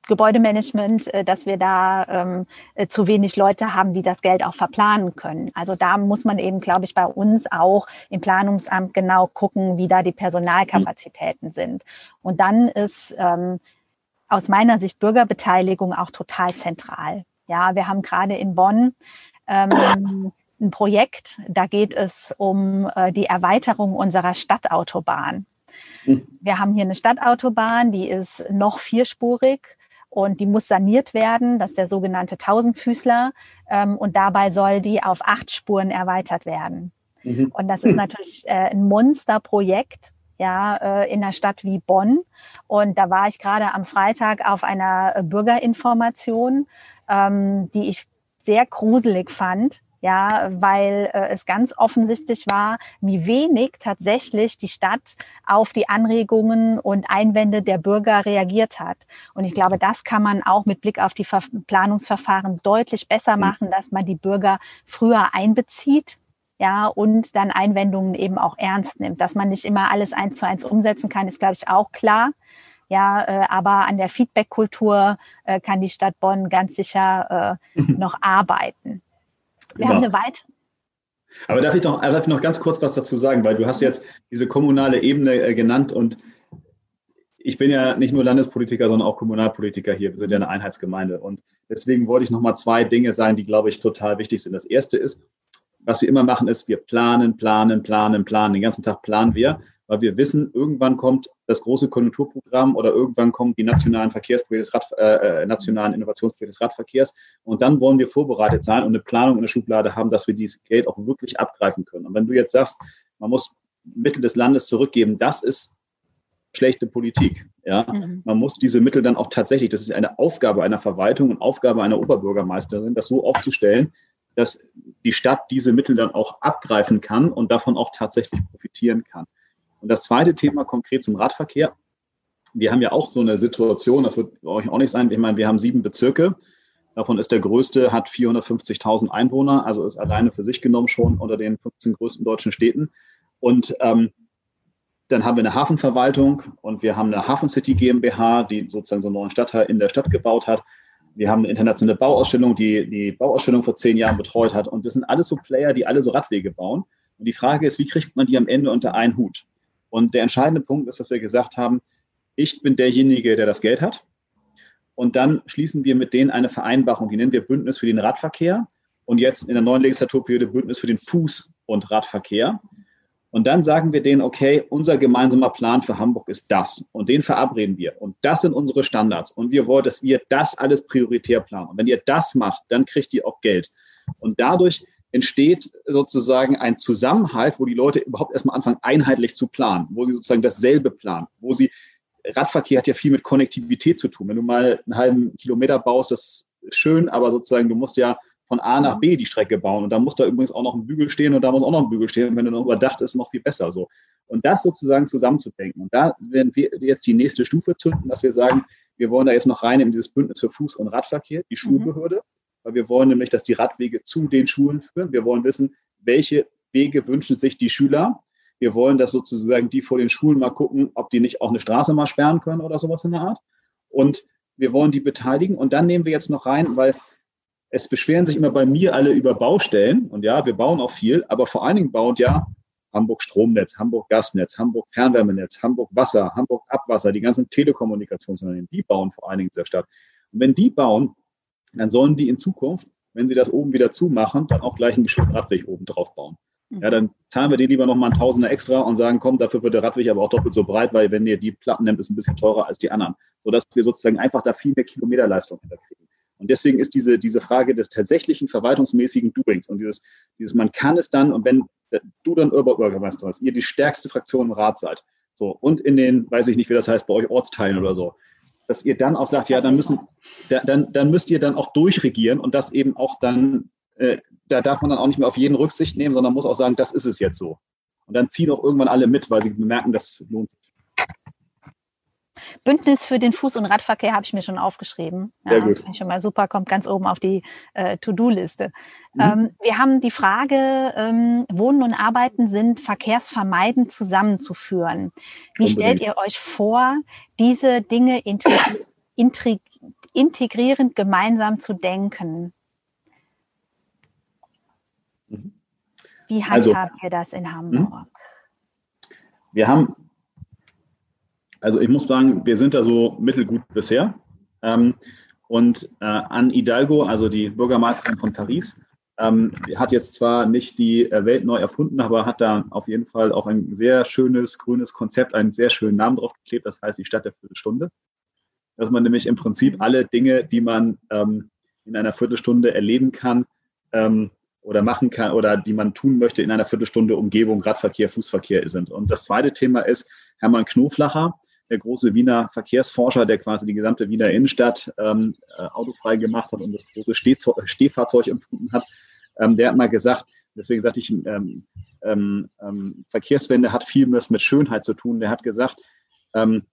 S2: Gebäudemanagement, äh, dass wir da ähm, äh, zu wenig Leute haben, die das Geld auch verplanen können. Also da muss man eben, glaube ich, bei uns auch im Planungsamt genau gucken, wie da die Personalkapazitäten sind. Und dann ist ähm, aus meiner Sicht Bürgerbeteiligung auch total zentral. Ja, wir haben gerade in Bonn ähm, ein Projekt, da geht es um äh, die Erweiterung unserer Stadtautobahn. Wir haben hier eine Stadtautobahn, die ist noch vierspurig und die muss saniert werden. Das ist der sogenannte Tausendfüßler. Ähm, und dabei soll die auf acht Spuren erweitert werden. Mhm. Und das ist natürlich äh, ein Monsterprojekt ja, äh, in einer Stadt wie Bonn. Und da war ich gerade am Freitag auf einer Bürgerinformation, ähm, die ich sehr gruselig fand, ja, weil äh, es ganz offensichtlich war, wie wenig tatsächlich die Stadt auf die Anregungen und Einwände der Bürger reagiert hat. Und ich glaube, das kann man auch mit Blick auf die Ver Planungsverfahren deutlich besser mhm. machen, dass man die Bürger früher einbezieht ja, und dann Einwendungen eben auch ernst nimmt. Dass man nicht immer alles eins zu eins umsetzen kann, ist, glaube ich, auch klar. Ja, äh, aber an der Feedback-Kultur äh, kann die Stadt Bonn ganz sicher äh, mhm. noch arbeiten. Wir genau. haben eine weitere.
S3: Aber darf ich, noch, darf ich noch ganz kurz was dazu sagen, weil du hast jetzt diese kommunale Ebene äh, genannt und ich bin ja nicht nur Landespolitiker, sondern auch Kommunalpolitiker hier. Wir sind ja eine Einheitsgemeinde. Und deswegen wollte ich noch mal zwei Dinge sagen, die, glaube ich, total wichtig sind. Das erste ist, was wir immer machen, ist, wir planen, planen, planen, planen. Den ganzen Tag planen wir, weil wir wissen, irgendwann kommt das große Konjunkturprogramm oder irgendwann kommen die nationalen Verkehrsprojekte des Rad, äh, äh, nationalen Innovationsprojekte des Radverkehrs. Und dann wollen wir vorbereitet sein und eine Planung in der Schublade haben, dass wir dieses Geld auch wirklich abgreifen können. Und wenn du jetzt sagst, man muss Mittel des Landes zurückgeben, das ist schlechte Politik. Ja, mhm. man muss diese Mittel dann auch tatsächlich, das ist eine Aufgabe einer Verwaltung und Aufgabe einer Oberbürgermeisterin, das so aufzustellen, dass die Stadt diese Mittel dann auch abgreifen kann und davon auch tatsächlich profitieren kann. Und das zweite Thema konkret zum Radverkehr. Wir haben ja auch so eine Situation, das wird euch auch nicht sein. Ich meine, wir haben sieben Bezirke. Davon ist der größte, hat 450.000 Einwohner, also ist alleine für sich genommen schon unter den 15 größten deutschen Städten. Und ähm, dann haben wir eine Hafenverwaltung und wir haben eine Hafen City GmbH, die sozusagen so einen neuen Stadtteil in der Stadt gebaut hat. Wir haben eine internationale Bauausstellung, die die Bauausstellung vor zehn Jahren betreut hat. Und das sind alles so Player, die alle so Radwege bauen. Und die Frage ist, wie kriegt man die am Ende unter einen Hut? Und der entscheidende Punkt ist, dass wir gesagt haben, ich bin derjenige, der das Geld hat. Und dann schließen wir mit denen eine Vereinbarung, die nennen wir Bündnis für den Radverkehr. Und jetzt in der neuen Legislaturperiode Bündnis für den Fuß- und Radverkehr. Und dann sagen wir denen, okay, unser gemeinsamer Plan für Hamburg ist das. Und den verabreden wir. Und das sind unsere Standards. Und wir wollen, dass wir das alles prioritär planen. Und wenn ihr das macht, dann kriegt ihr auch Geld. Und dadurch entsteht sozusagen ein Zusammenhalt, wo die Leute überhaupt erstmal anfangen, einheitlich zu planen, wo sie sozusagen dasselbe planen, wo sie, Radverkehr hat ja viel mit Konnektivität zu tun. Wenn du mal einen halben Kilometer baust, das ist schön, aber sozusagen du musst ja von A nach B die Strecke bauen. Und da muss da übrigens auch noch ein Bügel stehen und da muss auch noch ein Bügel stehen. Und wenn du noch überdacht ist, noch viel besser so. Und das sozusagen zusammenzudenken. Und da werden wir jetzt die nächste Stufe zünden, dass wir sagen, wir wollen da jetzt noch rein in dieses Bündnis für Fuß- und Radverkehr, die mhm. Schulbehörde, weil wir wollen nämlich, dass die Radwege zu den Schulen führen. Wir wollen wissen, welche Wege wünschen sich die Schüler. Wir wollen, dass sozusagen die vor den Schulen mal gucken, ob die nicht auch eine Straße mal sperren können oder sowas in der Art. Und wir wollen die beteiligen. Und dann nehmen wir jetzt noch rein, weil es beschweren sich immer bei mir alle über Baustellen. Und ja, wir bauen auch viel, aber vor allen Dingen baut ja Hamburg Stromnetz, Hamburg Gasnetz, Hamburg Fernwärmenetz, Hamburg Wasser, Hamburg Abwasser, die ganzen Telekommunikationsunternehmen, die bauen vor allen Dingen in der Stadt. Und wenn die bauen, dann sollen die in Zukunft, wenn sie das oben wieder zumachen, dann auch gleich einen geschulten Radweg oben drauf bauen. Mhm. Ja, dann zahlen wir denen lieber nochmal einen Tausender extra und sagen, komm, dafür wird der Radweg aber auch doppelt so breit, weil wenn ihr die Platten nehmt, ist ein bisschen teurer als die anderen. Sodass wir sozusagen einfach da viel mehr Kilometerleistung hinterkriegen. Und deswegen ist diese, diese Frage des tatsächlichen verwaltungsmäßigen Doings und dieses, dieses, man kann es dann, und wenn du dann Oberbürgermeister hast, ihr die stärkste Fraktion im Rat seid, so, und in den, weiß ich nicht, wie das heißt, bei euch Ortsteilen oder so, dass ihr dann auch sagt, ja, dann müssen, dann, dann müsst ihr dann auch durchregieren und das eben auch dann, äh, da darf man dann auch nicht mehr auf jeden Rücksicht nehmen, sondern muss auch sagen, das ist es jetzt so. Und dann ziehen auch irgendwann alle mit, weil sie bemerken, das lohnt sich.
S2: Bündnis für den Fuß- und Radverkehr habe ich mir schon aufgeschrieben. Ja, Sehr gut. Schon mal super, kommt ganz oben auf die äh, To-Do-Liste. Mhm. Ähm, wir haben die Frage, ähm, Wohnen und Arbeiten sind verkehrsvermeidend zusammenzuführen. Wie Unbedingt. stellt ihr euch vor, diese Dinge integ integrierend gemeinsam zu denken? Mhm. Wie also handhabt also, ihr das in Hamburg? Hm?
S3: Wir haben also ich muss sagen, wir sind da so mittelgut bisher. Ähm, und äh, Anne Hidalgo, also die Bürgermeisterin von Paris, ähm, hat jetzt zwar nicht die äh, Welt neu erfunden, aber hat da auf jeden Fall auch ein sehr schönes grünes Konzept, einen sehr schönen Namen drauf geklebt, das heißt die Stadt der Viertelstunde. Dass man nämlich im Prinzip alle Dinge, die man ähm, in einer Viertelstunde erleben kann ähm, oder machen kann oder die man tun möchte in einer Viertelstunde Umgebung, Radverkehr, Fußverkehr sind. Und das zweite Thema ist Hermann Knoflacher, der große Wiener Verkehrsforscher, der quasi die gesamte Wiener Innenstadt ähm, äh, autofrei gemacht hat und das große Stehfahrzeug empfunden hat, ähm, der hat mal gesagt, deswegen sagte ich, ähm, ähm, ähm, Verkehrswende hat viel mehr mit Schönheit zu tun. Der hat gesagt, ähm,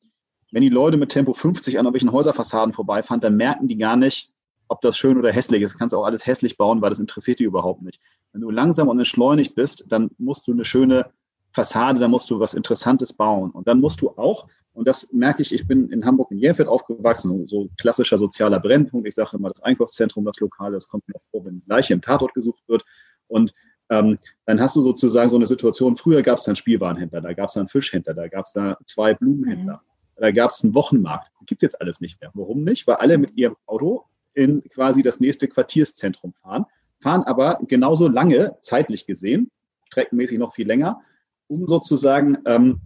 S3: wenn die Leute mit Tempo 50 an irgendwelchen Häuserfassaden vorbeifahren, dann merken die gar nicht, ob das schön oder hässlich ist. Du kannst auch alles hässlich bauen, weil das interessiert die überhaupt nicht. Wenn du langsam und entschleunigt bist, dann musst du eine schöne Fassade, dann musst du was Interessantes bauen. Und dann musst du auch, und das merke ich, ich bin in Hamburg in Jänfeld aufgewachsen, so klassischer sozialer Brennpunkt. Ich sage immer, das Einkaufszentrum, das Lokale, das kommt mir vor, wenn Leiche im Tatort gesucht wird. Und ähm, dann hast du sozusagen so eine Situation, früher gab es dann Spielwarenhändler, da gab es dann Fischhändler, da gab es da zwei Blumenhändler, mhm. da gab es einen Wochenmarkt. Gibt es jetzt alles nicht mehr. Warum nicht? Weil alle mit ihrem Auto in quasi das nächste Quartierszentrum fahren, fahren aber genauso lange, zeitlich gesehen, streckenmäßig noch viel länger, um sozusagen ähm,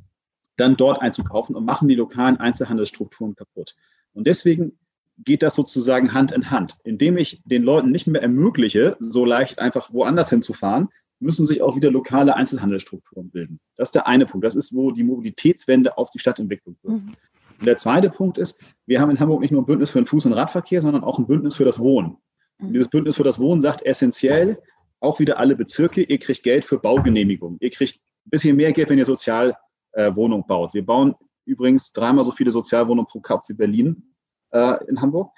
S3: dann dort einzukaufen und machen die lokalen Einzelhandelsstrukturen kaputt. Und deswegen geht das sozusagen Hand in Hand. Indem ich den Leuten nicht mehr ermögliche, so leicht einfach woanders hinzufahren, müssen sich auch wieder lokale Einzelhandelsstrukturen bilden. Das ist der eine Punkt. Das ist, wo die Mobilitätswende auf die Stadtentwicklung wird. Mhm. Und der zweite Punkt ist, wir haben in Hamburg nicht nur ein Bündnis für den Fuß- und Radverkehr, sondern auch ein Bündnis für das Wohnen. Und dieses Bündnis für das Wohnen sagt essentiell, auch wieder alle Bezirke, ihr kriegt Geld für Baugenehmigungen. Ihr kriegt ein bisschen mehr Geld, wenn ihr Sozialwohnungen äh, baut. Wir bauen übrigens dreimal so viele Sozialwohnungen pro Kopf wie Berlin äh, in Hamburg.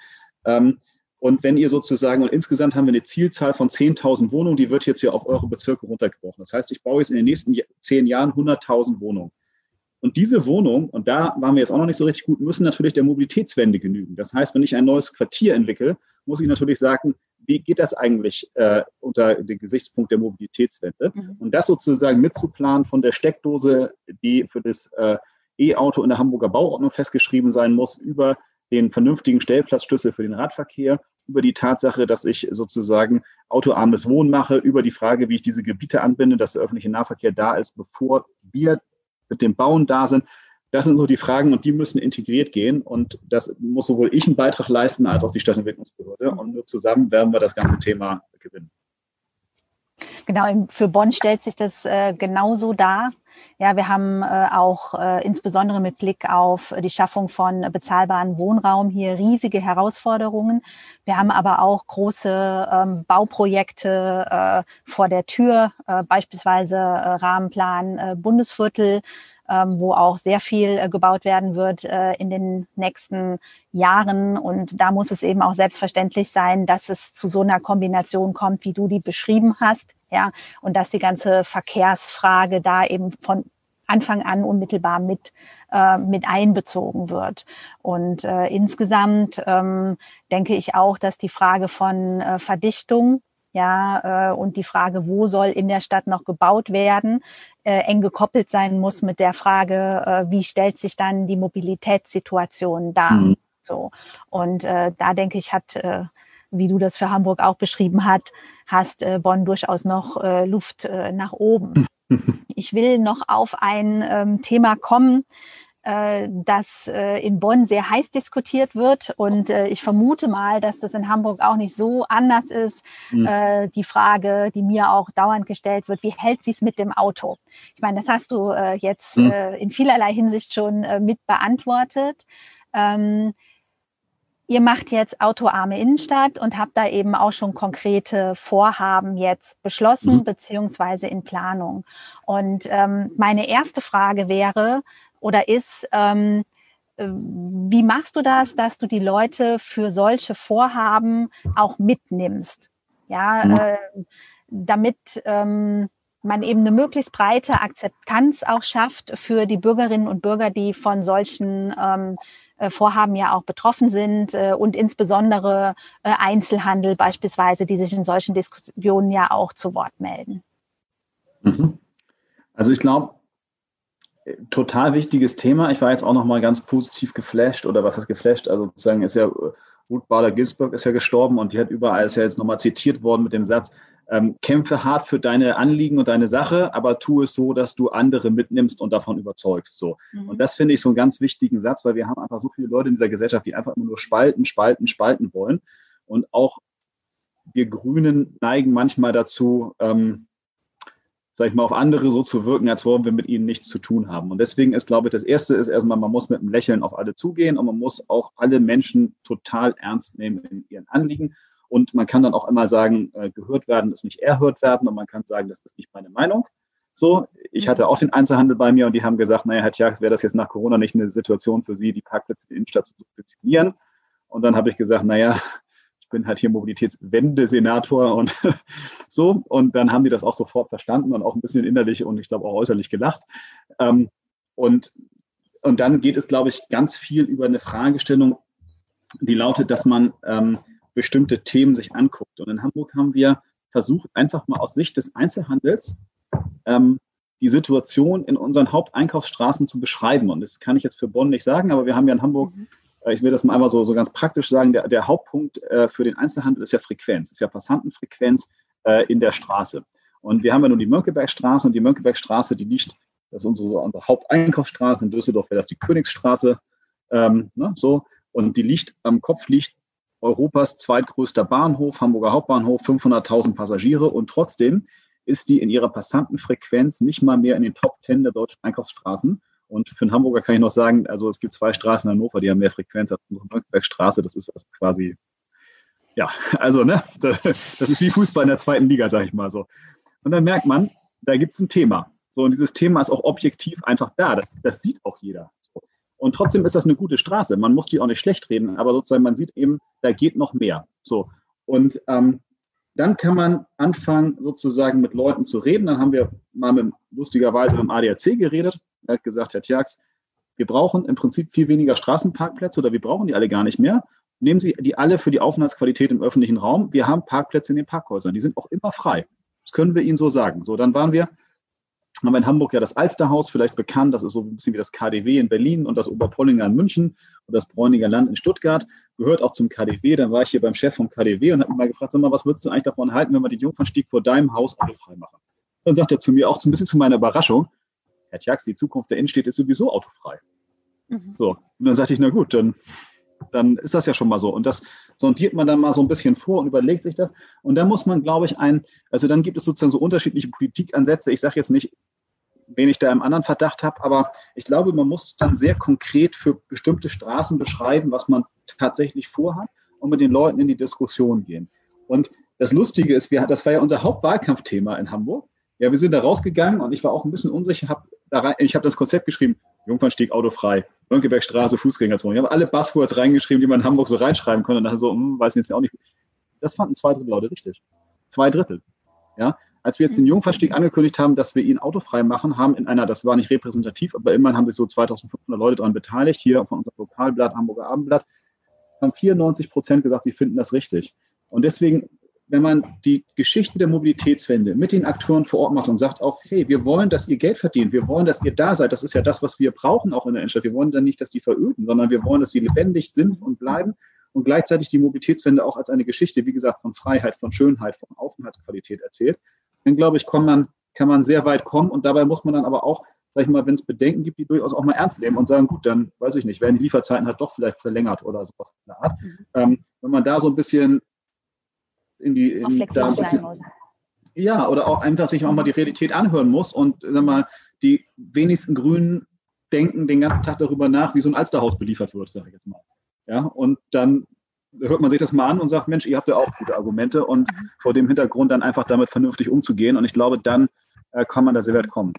S3: Ähm, und wenn ihr sozusagen, und insgesamt haben wir eine Zielzahl von 10.000 Wohnungen, die wird jetzt hier auf eure Bezirke runtergebrochen. Das heißt, ich baue jetzt in den nächsten zehn Jahren 100.000 Wohnungen. Und diese Wohnungen, und da waren wir jetzt auch noch nicht so richtig gut, müssen natürlich der Mobilitätswende genügen. Das heißt, wenn ich ein neues Quartier entwickle, muss ich natürlich sagen, wie geht das eigentlich äh, unter dem Gesichtspunkt der Mobilitätswende? Mhm. Und das sozusagen mitzuplanen von der Steckdose, die für das äh, E-Auto in der Hamburger Bauordnung festgeschrieben sein muss, über den vernünftigen Stellplatzschlüssel für den Radverkehr, über die Tatsache, dass ich sozusagen autoarmes Wohnen mache, über die Frage, wie ich diese Gebiete anbinde, dass der öffentliche Nahverkehr da ist, bevor wir mit dem Bauen da sind. Das sind so die Fragen und die müssen integriert gehen. Und das muss sowohl ich einen Beitrag leisten als auch die Stadtentwicklungsbehörde. Und nur zusammen werden wir das ganze Thema gewinnen.
S2: Genau, für Bonn stellt sich das äh, genauso dar. Ja, wir haben äh, auch äh, insbesondere mit Blick auf die Schaffung von bezahlbaren Wohnraum hier riesige Herausforderungen. Wir haben aber auch große ähm, Bauprojekte äh, vor der Tür, äh, beispielsweise äh, Rahmenplan äh, Bundesviertel, wo auch sehr viel äh, gebaut werden wird äh, in den nächsten Jahren. Und da muss es eben auch selbstverständlich sein, dass es zu so einer Kombination kommt, wie du die beschrieben hast. Ja, und dass die ganze Verkehrsfrage da eben von Anfang an unmittelbar mit, äh, mit einbezogen wird. Und äh, insgesamt ähm, denke ich auch, dass die Frage von äh, Verdichtung ja, äh, und die Frage, wo soll in der Stadt noch gebaut werden, äh, eng gekoppelt sein muss mit der Frage, äh, wie stellt sich dann die Mobilitätssituation dar. Mhm. So. Und äh, da denke ich, hat, äh, wie du das für Hamburg auch beschrieben hat, hast äh, Bonn durchaus noch äh, Luft äh, nach oben. *laughs* Ich will noch auf ein ähm, Thema kommen, äh, das äh, in Bonn sehr heiß diskutiert wird. Und äh, ich vermute mal, dass das in Hamburg auch nicht so anders ist. Mhm. Die Frage, die mir auch dauernd gestellt wird, wie hält sie es mit dem Auto? Ich meine, das hast du jetzt mhm. in vielerlei Hinsicht schon mit beantwortet. Ähm, ihr macht jetzt autoarme Innenstadt und habt da eben auch schon konkrete Vorhaben jetzt beschlossen, mhm. beziehungsweise in Planung. Und ähm, meine erste Frage wäre, oder ist, ähm, äh, wie machst du das, dass du die Leute für solche Vorhaben auch mitnimmst? Ja, mhm. äh, damit ähm, man eben eine möglichst breite Akzeptanz auch schafft für die Bürgerinnen und Bürger, die von solchen ähm, äh, Vorhaben ja auch betroffen sind äh, und insbesondere äh, Einzelhandel beispielsweise, die sich in solchen Diskussionen ja auch zu Wort melden.
S3: Mhm. Also ich glaube, total wichtiges Thema. Ich war jetzt auch noch mal ganz positiv geflasht oder was ist geflasht? Also sozusagen ist ja Ruth Bader Ginsburg ist ja gestorben und die hat überall ist ja jetzt nochmal zitiert worden mit dem Satz, ähm, kämpfe hart für deine Anliegen und deine Sache, aber tu es so, dass du andere mitnimmst und davon überzeugst. So. Mhm. Und das finde ich so einen ganz wichtigen Satz, weil wir haben einfach so viele Leute in dieser Gesellschaft, die einfach immer nur spalten, spalten, spalten wollen. Und auch wir Grünen neigen manchmal dazu, ähm, sag ich mal, auf andere so zu wirken, als wollen wir mit ihnen nichts zu tun haben. Und deswegen ist, glaube ich, das Erste ist erstmal, man muss mit einem Lächeln auf alle zugehen und man muss auch alle Menschen total ernst nehmen in ihren Anliegen. Und man kann dann auch immer sagen, äh, gehört werden ist nicht erhört werden und man kann sagen, das ist nicht meine Meinung. So, ich mhm. hatte auch den Einzelhandel bei mir und die haben gesagt, naja, Herr Tjax, wäre das jetzt nach Corona nicht eine Situation für Sie, die Parkplätze in der Innenstadt zu subventionieren? Und dann habe ich gesagt, naja, ich bin halt hier Mobilitätswende-Senator und *laughs* so. Und dann haben die das auch sofort verstanden und auch ein bisschen innerlich und ich glaube auch äußerlich gelacht. Ähm, und, und dann geht es, glaube ich, ganz viel über eine Fragestellung, die lautet, dass man ähm, bestimmte Themen sich anguckt. Und in Hamburg haben wir versucht, einfach mal aus Sicht des Einzelhandels ähm, die Situation in unseren Haupteinkaufsstraßen zu beschreiben. Und das kann ich jetzt für Bonn nicht sagen, aber wir haben ja in Hamburg, mhm. Ich will das mal einmal so, so ganz praktisch sagen, der, der Hauptpunkt äh, für den Einzelhandel ist ja Frequenz, ist ja Passantenfrequenz äh, in der Straße. Und wir haben ja nun die Mönckebergstraße und die Mönckebergstraße, die liegt, das ist unsere, unsere Haupteinkaufsstraße, in Düsseldorf wäre das die Königsstraße, ähm, ne, so. Und die liegt, am Kopf liegt Europas zweitgrößter Bahnhof, Hamburger Hauptbahnhof, 500.000 Passagiere und trotzdem ist die in ihrer Passantenfrequenz nicht mal mehr in den Top 10 der deutschen Einkaufsstraßen. Und für einen Hamburger kann ich noch sagen, also es gibt zwei Straßen in Hannover, die haben mehr Frequenz als unsere Mönckebergstraße. Das ist also quasi, ja, *laughs* also, ne, das ist wie Fußball in der zweiten Liga, sag ich mal so. Und dann merkt man, da gibt es ein Thema. So, und dieses Thema ist auch objektiv einfach da. Das, das sieht auch jeder. Und trotzdem ist das eine gute Straße. Man muss die auch nicht schlecht reden, aber sozusagen man sieht eben, da geht noch mehr. So. Und ähm, dann kann man anfangen, sozusagen mit Leuten zu reden. Dann haben wir mal mit, lustigerweise mit dem ADAC geredet. Er hat gesagt, Herr Tjax, wir brauchen im Prinzip viel weniger Straßenparkplätze oder wir brauchen die alle gar nicht mehr. Nehmen Sie die alle für die Aufenthaltsqualität im öffentlichen Raum. Wir haben Parkplätze in den Parkhäusern. Die sind auch immer frei. Das können wir Ihnen so sagen. So, dann waren wir haben wir in Hamburg ja das Alsterhaus, vielleicht bekannt, das ist so ein bisschen wie das KDW in Berlin und das Oberpollinger in München und das Bräuninger Land in Stuttgart, gehört auch zum KDW. Dann war ich hier beim Chef vom KDW und habe mal gefragt, sag mal, was würdest du eigentlich davon halten, wenn wir den Jungfernstieg vor deinem Haus autofrei machen? Dann sagt er zu mir auch so ein bisschen zu meiner Überraschung, Herr Tjax, die Zukunft der Innenstadt ist sowieso autofrei. Mhm. So, und dann sagte ich, na gut, dann, dann ist das ja schon mal so. Und das sondiert man dann mal so ein bisschen vor und überlegt sich das. Und da muss man, glaube ich, ein, also dann gibt es sozusagen so unterschiedliche Politikansätze. Ich sage jetzt nicht, wen ich da im anderen Verdacht habe. Aber ich glaube, man muss dann sehr konkret für bestimmte Straßen beschreiben, was man tatsächlich vorhat und mit den Leuten in die Diskussion gehen. Und das Lustige ist, wir, das war ja unser Hauptwahlkampfthema in Hamburg. Ja, wir sind da rausgegangen und ich war auch ein bisschen unsicher. Hab da rein, ich habe das Konzept geschrieben, Jungfernstieg autofrei, Mönckebergstraße, Fußgängerzone. Ich habe alle Buzzwords reingeschrieben, die man in Hamburg so reinschreiben konnte. Und dann so, hm, weiß ich jetzt auch nicht. Das fanden zwei Drittel Leute richtig. Zwei Drittel. Ja, als wir jetzt den Jungfernstieg angekündigt haben, dass wir ihn autofrei machen, haben in einer, das war nicht repräsentativ, aber immerhin haben sich so 2500 Leute daran beteiligt, hier von unserem Lokalblatt, Hamburger Abendblatt, haben 94 Prozent gesagt, sie finden das richtig. Und deswegen, wenn man die Geschichte der Mobilitätswende mit den Akteuren vor Ort macht und sagt auch, hey, wir wollen, dass ihr Geld verdient, wir wollen, dass ihr da seid, das ist ja das, was wir brauchen auch in der Innenstadt. Wir wollen dann nicht, dass die veröden, sondern wir wollen, dass sie lebendig sind und bleiben und gleichzeitig die Mobilitätswende auch als eine Geschichte, wie gesagt, von Freiheit, von Schönheit, von Aufenthaltsqualität erzählt dann glaube ich, kann man, kann man sehr weit kommen. Und dabei muss man dann aber auch, sag ich mal, wenn es Bedenken gibt, die durchaus auch mal ernst nehmen und sagen, gut, dann weiß ich nicht, werden die Lieferzeiten halt doch vielleicht verlängert oder sowas in der Art. Mhm. Ähm, wenn man da so ein bisschen in die, in, da ein bisschen, ja, oder auch einfach sich auch mal die Realität anhören muss und sag mal, die wenigsten Grünen denken den ganzen Tag darüber nach, wie so ein Alsterhaus beliefert wird, sage ich jetzt mal. Ja, und dann hört man sich das mal an und sagt, Mensch, ihr habt ja auch gute Argumente und mhm. vor dem Hintergrund dann einfach damit vernünftig umzugehen. Und ich glaube, dann äh, kann man da sehr weit kommen.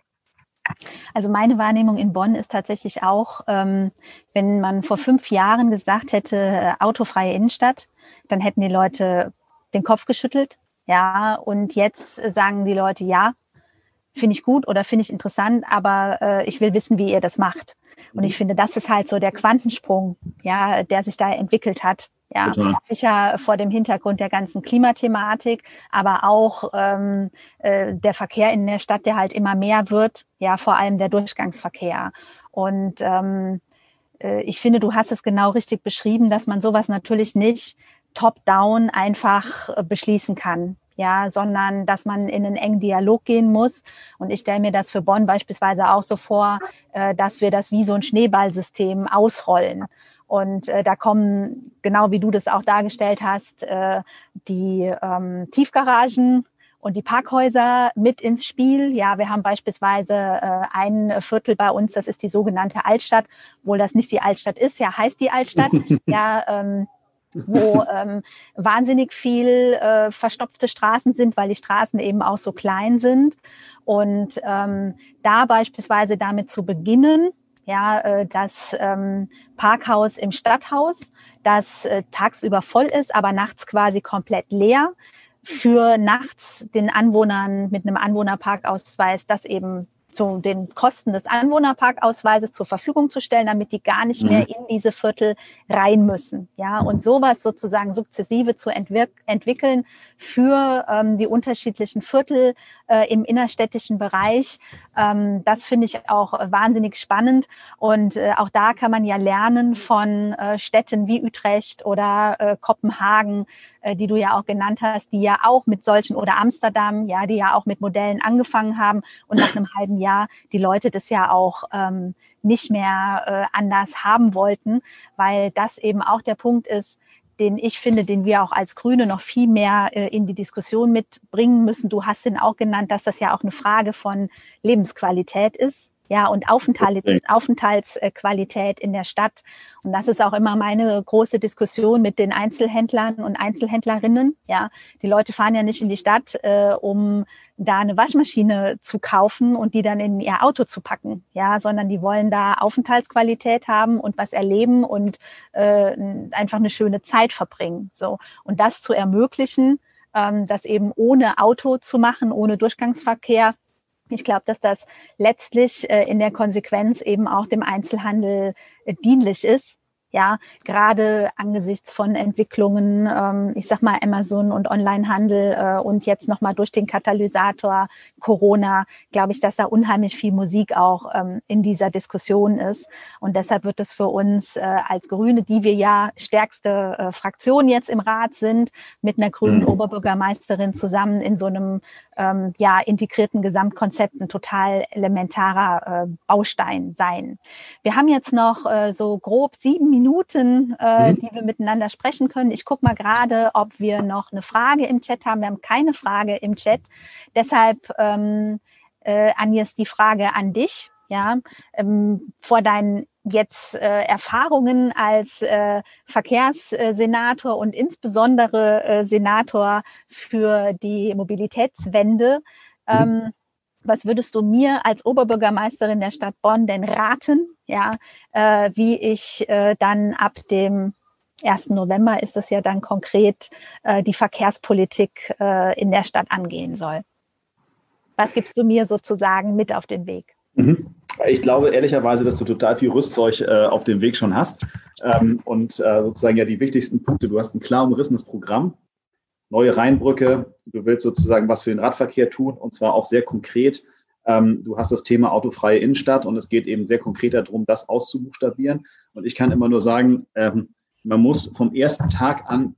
S2: Also meine Wahrnehmung in Bonn ist tatsächlich auch, ähm, wenn man vor fünf Jahren gesagt hätte, äh, autofreie Innenstadt, dann hätten die Leute den Kopf geschüttelt. Ja, und jetzt sagen die Leute, ja, finde ich gut oder finde ich interessant, aber äh, ich will wissen, wie ihr das macht. Und ich mhm. finde, das ist halt so der Quantensprung, ja, der sich da entwickelt hat. Ja, Total. sicher vor dem Hintergrund der ganzen Klimathematik, aber auch ähm, äh, der Verkehr in der Stadt, der halt immer mehr wird, ja, vor allem der Durchgangsverkehr. Und ähm, äh, ich finde, du hast es genau richtig beschrieben, dass man sowas natürlich nicht top-down einfach äh, beschließen kann ja, sondern dass man in einen engen Dialog gehen muss. Und ich stelle mir das für Bonn beispielsweise auch so vor, äh, dass wir das wie so ein Schneeballsystem ausrollen. Und äh, da kommen, genau wie du das auch dargestellt hast, äh, die ähm, Tiefgaragen und die Parkhäuser mit ins Spiel. Ja, wir haben beispielsweise äh, ein Viertel bei uns, das ist die sogenannte Altstadt, obwohl das nicht die Altstadt ist, ja, heißt die Altstadt. *laughs* ja, ähm, wo ähm, wahnsinnig viel äh, verstopfte Straßen sind, weil die Straßen eben auch so klein sind. Und ähm, da beispielsweise damit zu beginnen, ja, äh, das ähm, Parkhaus im Stadthaus, das äh, tagsüber voll ist, aber nachts quasi komplett leer, für nachts den Anwohnern mit einem Anwohnerparkausweis das eben zu den Kosten des Anwohnerparkausweises zur Verfügung zu stellen, damit die gar nicht mehr mhm. in diese Viertel rein müssen. Ja, und sowas sozusagen sukzessive zu entwickeln für ähm, die unterschiedlichen Viertel äh, im innerstädtischen Bereich, ähm, das finde ich auch wahnsinnig spannend. Und äh, auch da kann man ja lernen von äh, Städten wie Utrecht oder äh, Kopenhagen, äh, die du ja auch genannt hast, die ja auch mit solchen oder Amsterdam, ja, die ja auch mit Modellen angefangen haben und nach einem halben Jahr die Leute das ja auch ähm, nicht mehr äh, anders haben wollten, weil das eben auch der Punkt ist, den ich finde, den wir auch als Grüne noch viel mehr äh, in die Diskussion mitbringen müssen. Du hast ihn auch genannt, dass das ja auch eine Frage von Lebensqualität ist ja, und Aufenthalt, Aufenthaltsqualität in der Stadt. Und das ist auch immer meine große Diskussion mit den Einzelhändlern und Einzelhändlerinnen. Ja, die Leute fahren ja nicht in die Stadt, äh, um da eine Waschmaschine zu kaufen und die dann in ihr Auto zu packen, ja, sondern die wollen da Aufenthaltsqualität haben und was erleben und äh, einfach eine schöne Zeit verbringen. So und das zu ermöglichen, ähm, das eben ohne Auto zu machen, ohne Durchgangsverkehr ich glaube, dass das letztlich äh, in der Konsequenz eben auch dem Einzelhandel äh, dienlich ist ja, gerade angesichts von Entwicklungen, ähm, ich sag mal Amazon und Onlinehandel äh, und jetzt nochmal durch den Katalysator Corona, glaube ich, dass da unheimlich viel Musik auch ähm, in dieser Diskussion ist. Und deshalb wird es für uns äh, als Grüne, die wir ja stärkste äh, Fraktion jetzt im Rat sind, mit einer grünen mhm. Oberbürgermeisterin zusammen in so einem ähm, ja integrierten Gesamtkonzept ein total elementarer äh, Baustein sein. Wir haben jetzt noch äh, so grob sieben Minuten, äh, mhm. die wir miteinander sprechen können. Ich gucke mal gerade, ob wir noch eine Frage im Chat haben. Wir haben keine Frage im Chat. Deshalb, ähm, äh, Agnes, die Frage an dich. Ja, ähm, vor deinen jetzt äh, Erfahrungen als äh, Verkehrssenator und insbesondere äh, Senator für die Mobilitätswende. Mhm. Ähm, was würdest du mir als Oberbürgermeisterin der Stadt Bonn denn raten, ja, äh, wie ich äh, dann ab dem 1. November ist es ja dann konkret äh, die Verkehrspolitik äh, in der Stadt angehen soll? Was gibst du mir sozusagen mit auf den Weg?
S3: Mhm. Ich glaube ehrlicherweise, dass du total viel Rüstzeug äh, auf dem Weg schon hast. Ähm, und äh, sozusagen ja die wichtigsten Punkte. Du hast ein klar umrissenes Programm neue Rheinbrücke, du willst sozusagen was für den Radverkehr tun und zwar auch sehr konkret. Ähm, du hast das Thema autofreie Innenstadt und es geht eben sehr konkret darum, das auszubuchstabieren. Und ich kann immer nur sagen, ähm, man muss vom ersten Tag an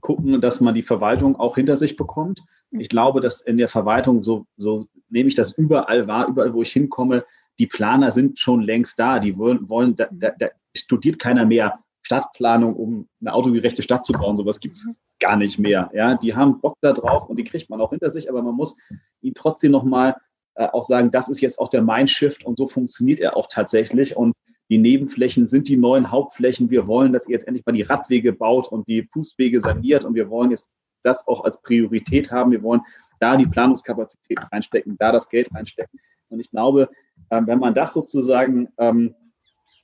S3: gucken, dass man die Verwaltung auch hinter sich bekommt. Ich glaube, dass in der Verwaltung, so, so nehme ich das überall wahr, überall, wo ich hinkomme, die Planer sind schon längst da. Die wollen, wollen da, da, da studiert keiner mehr Stadtplanung, um eine autogerechte Stadt zu bauen. Sowas gibt es gar nicht mehr. Ja, die haben Bock da drauf und die kriegt man auch hinter sich, aber man muss ihnen trotzdem nochmal äh, auch sagen, das ist jetzt auch der Mindshift und so funktioniert er auch tatsächlich. Und die Nebenflächen sind die neuen Hauptflächen. Wir wollen, dass ihr jetzt endlich mal die Radwege baut und die Fußwege saniert und wir wollen jetzt das auch als Priorität haben. Wir wollen da die Planungskapazität reinstecken, da das Geld reinstecken. Und ich glaube, äh, wenn man das sozusagen ähm,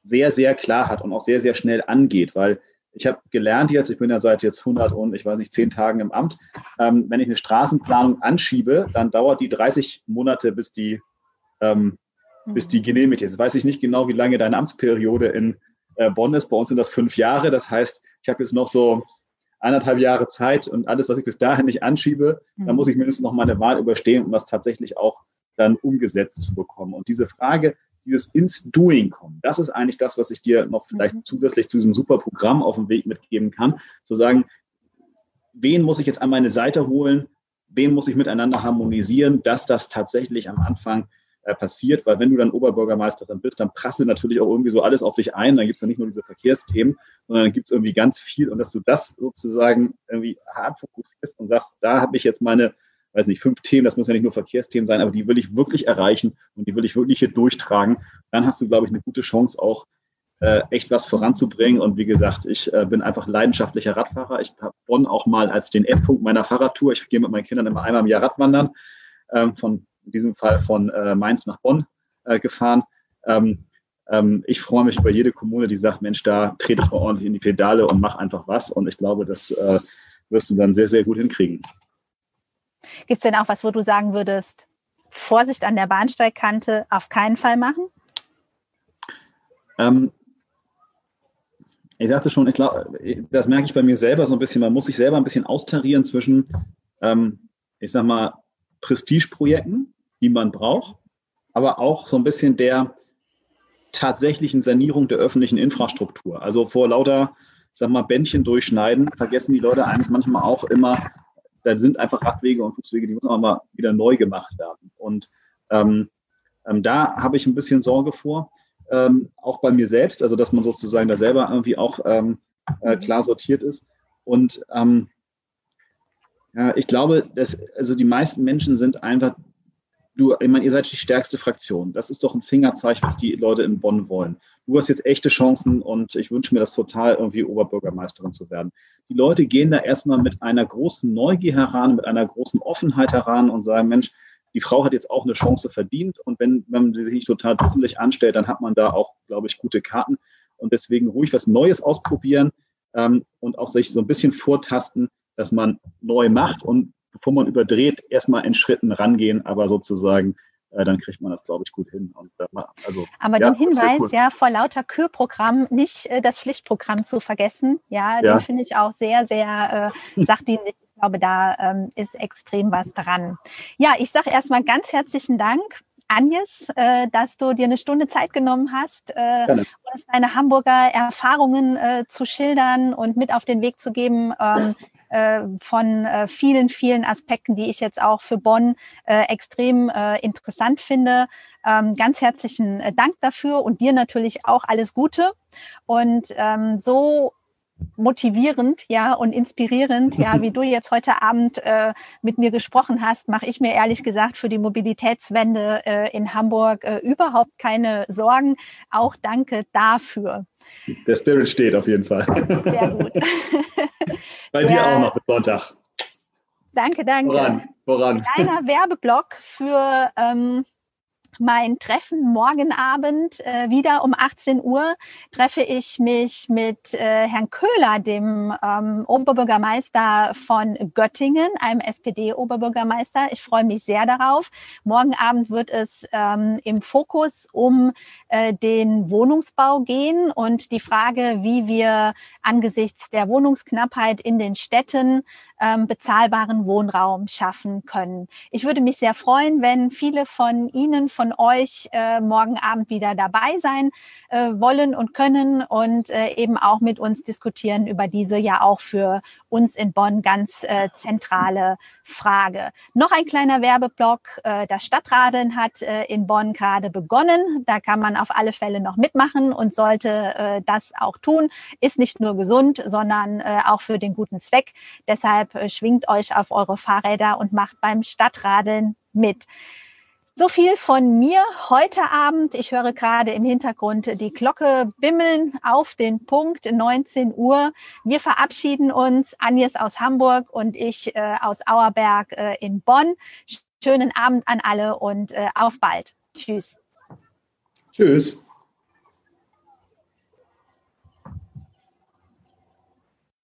S3: sehr, sehr klar hat und auch sehr, sehr schnell angeht, weil ich habe gelernt jetzt, ich bin ja seit jetzt 100 und ich weiß nicht, 10 Tagen im Amt, ähm, wenn ich eine Straßenplanung anschiebe, dann dauert die 30 Monate, bis die, ähm, mhm. bis die genehmigt ist. Jetzt weiß ich nicht genau, wie lange deine Amtsperiode in äh, Bonn ist. Bei uns sind das fünf Jahre. Das heißt, ich habe jetzt noch so anderthalb Jahre Zeit und alles, was ich bis dahin nicht anschiebe, mhm. dann muss ich mindestens noch meine Wahl überstehen, um das tatsächlich auch dann umgesetzt zu bekommen. Und diese Frage, dieses ins Doing kommen. Das ist eigentlich das, was ich dir noch vielleicht mhm. zusätzlich zu diesem super Programm auf dem Weg mitgeben kann. Zu sagen, wen muss ich jetzt an meine Seite holen? Wen muss ich miteinander harmonisieren, dass das tatsächlich am Anfang äh, passiert? Weil wenn du dann Oberbürgermeisterin bist, dann prasselt natürlich auch irgendwie so alles auf dich ein. Dann gibt es ja nicht nur diese Verkehrsthemen, sondern dann gibt es irgendwie ganz viel. Und dass du das sozusagen irgendwie hart fokussierst und sagst, da habe ich jetzt meine weiß nicht, fünf Themen, das muss ja nicht nur Verkehrsthemen sein, aber die will ich wirklich erreichen und die will ich wirklich hier durchtragen. Dann hast du, glaube ich, eine gute Chance auch äh, echt was voranzubringen. Und wie gesagt, ich äh, bin einfach leidenschaftlicher Radfahrer. Ich habe Bonn auch mal als den Endpunkt meiner Fahrradtour. Ich gehe mit meinen Kindern immer einmal im Jahr Radwandern, ähm, von in diesem Fall von äh, Mainz nach Bonn äh, gefahren. Ähm, ähm, ich freue mich über jede Kommune, die sagt, Mensch, da trete ich mal ordentlich in die Pedale und mache einfach was. Und ich glaube, das äh, wirst du dann sehr, sehr gut hinkriegen.
S2: Gibt es denn auch was, wo du sagen würdest, Vorsicht an der Bahnsteigkante auf keinen Fall machen?
S3: Ähm, ich sagte schon, ich glaube, das merke ich bei mir selber so ein bisschen. Man muss sich selber ein bisschen austarieren zwischen, ähm, ich sag mal, Prestigeprojekten, die man braucht, aber auch so ein bisschen der tatsächlichen Sanierung der öffentlichen Infrastruktur. Also vor lauter, sag mal, Bändchen durchschneiden, vergessen die Leute eigentlich manchmal auch immer, da sind einfach Radwege und Fußwege, die müssen auch mal wieder neu gemacht werden. Und ähm, ähm, da habe ich ein bisschen Sorge vor ähm, auch bei mir selbst, also dass man sozusagen da selber irgendwie auch ähm, äh, klar sortiert ist. Und ähm, ja, ich glaube, dass also die meisten Menschen sind einfach, du, ich meine, ihr seid die stärkste Fraktion. Das ist doch ein Fingerzeichen, was die Leute in Bonn wollen. Du hast jetzt echte Chancen und ich wünsche mir das total, irgendwie Oberbürgermeisterin zu werden. Die Leute gehen da erstmal mit einer großen Neugier heran, mit einer großen Offenheit heran und sagen, Mensch, die Frau hat jetzt auch eine Chance verdient und wenn, wenn man sich total dusselig anstellt, dann hat man da auch, glaube ich, gute Karten und deswegen ruhig was Neues ausprobieren ähm, und auch sich so ein bisschen vortasten, dass man neu macht und bevor man überdreht, erstmal in Schritten rangehen, aber sozusagen äh, dann kriegt man das, glaube ich, gut hin. Und,
S2: äh, also, aber ja, den Hinweis, cool. ja, vor lauter Kürprogramm nicht äh, das Pflichtprogramm zu vergessen, ja, ja. den finde ich auch sehr, sehr äh, *laughs* sachdienlich ich glaube, da ähm, ist extrem was dran. Ja, ich sage erstmal ganz herzlichen Dank. Agnes, äh, dass du dir eine Stunde Zeit genommen hast, äh, uns deine Hamburger Erfahrungen zu schildern und mit auf den Weg zu geben ähm, äh, von äh, vielen, vielen Aspekten, die ich jetzt auch für Bonn äh, extrem äh, interessant finde. Ähm, ganz herzlichen äh, Dank dafür und dir natürlich auch alles Gute. Und ähm, so motivierend, ja, und inspirierend, ja, *laughs* wie du jetzt heute Abend äh, mit mir gesprochen hast, mache ich mir ehrlich gesagt für die Mobilitätswende äh, in Hamburg äh, überhaupt keine Sorgen. Auch danke dafür.
S3: Der Spirit steht auf jeden Fall. Sehr gut. *laughs* Bei dir auch noch bis Sonntag.
S2: Danke, danke.
S3: Voran, voran.
S2: Kleiner Werbeblock für ähm, mein Treffen morgen Abend äh, wieder um 18 Uhr treffe ich mich mit äh, Herrn Köhler, dem ähm, Oberbürgermeister von Göttingen, einem SPD-Oberbürgermeister. Ich freue mich sehr darauf. Morgen Abend wird es ähm, im Fokus um äh, den Wohnungsbau gehen und die Frage, wie wir angesichts der Wohnungsknappheit in den Städten ähm, bezahlbaren Wohnraum schaffen können. Ich würde mich sehr freuen, wenn viele von Ihnen, von euch äh, morgen Abend wieder dabei sein äh, wollen und können und äh, eben auch mit uns diskutieren über diese ja auch für uns in Bonn ganz äh, zentrale Frage. Noch ein kleiner Werbeblock. Äh, das Stadtradeln hat äh, in Bonn gerade begonnen. Da kann man auf alle Fälle noch mitmachen und sollte äh, das auch tun. Ist nicht nur gesund, sondern äh, auch für den guten Zweck. Deshalb Deshalb äh, schwingt euch auf eure Fahrräder und macht beim Stadtradeln mit. So viel von mir heute Abend. Ich höre gerade im Hintergrund die Glocke bimmeln auf den Punkt 19 Uhr. Wir verabschieden uns. Agnes aus Hamburg und ich äh, aus Auerberg äh, in Bonn. Schönen Abend an alle und äh, auf bald. Tschüss.
S3: Tschüss.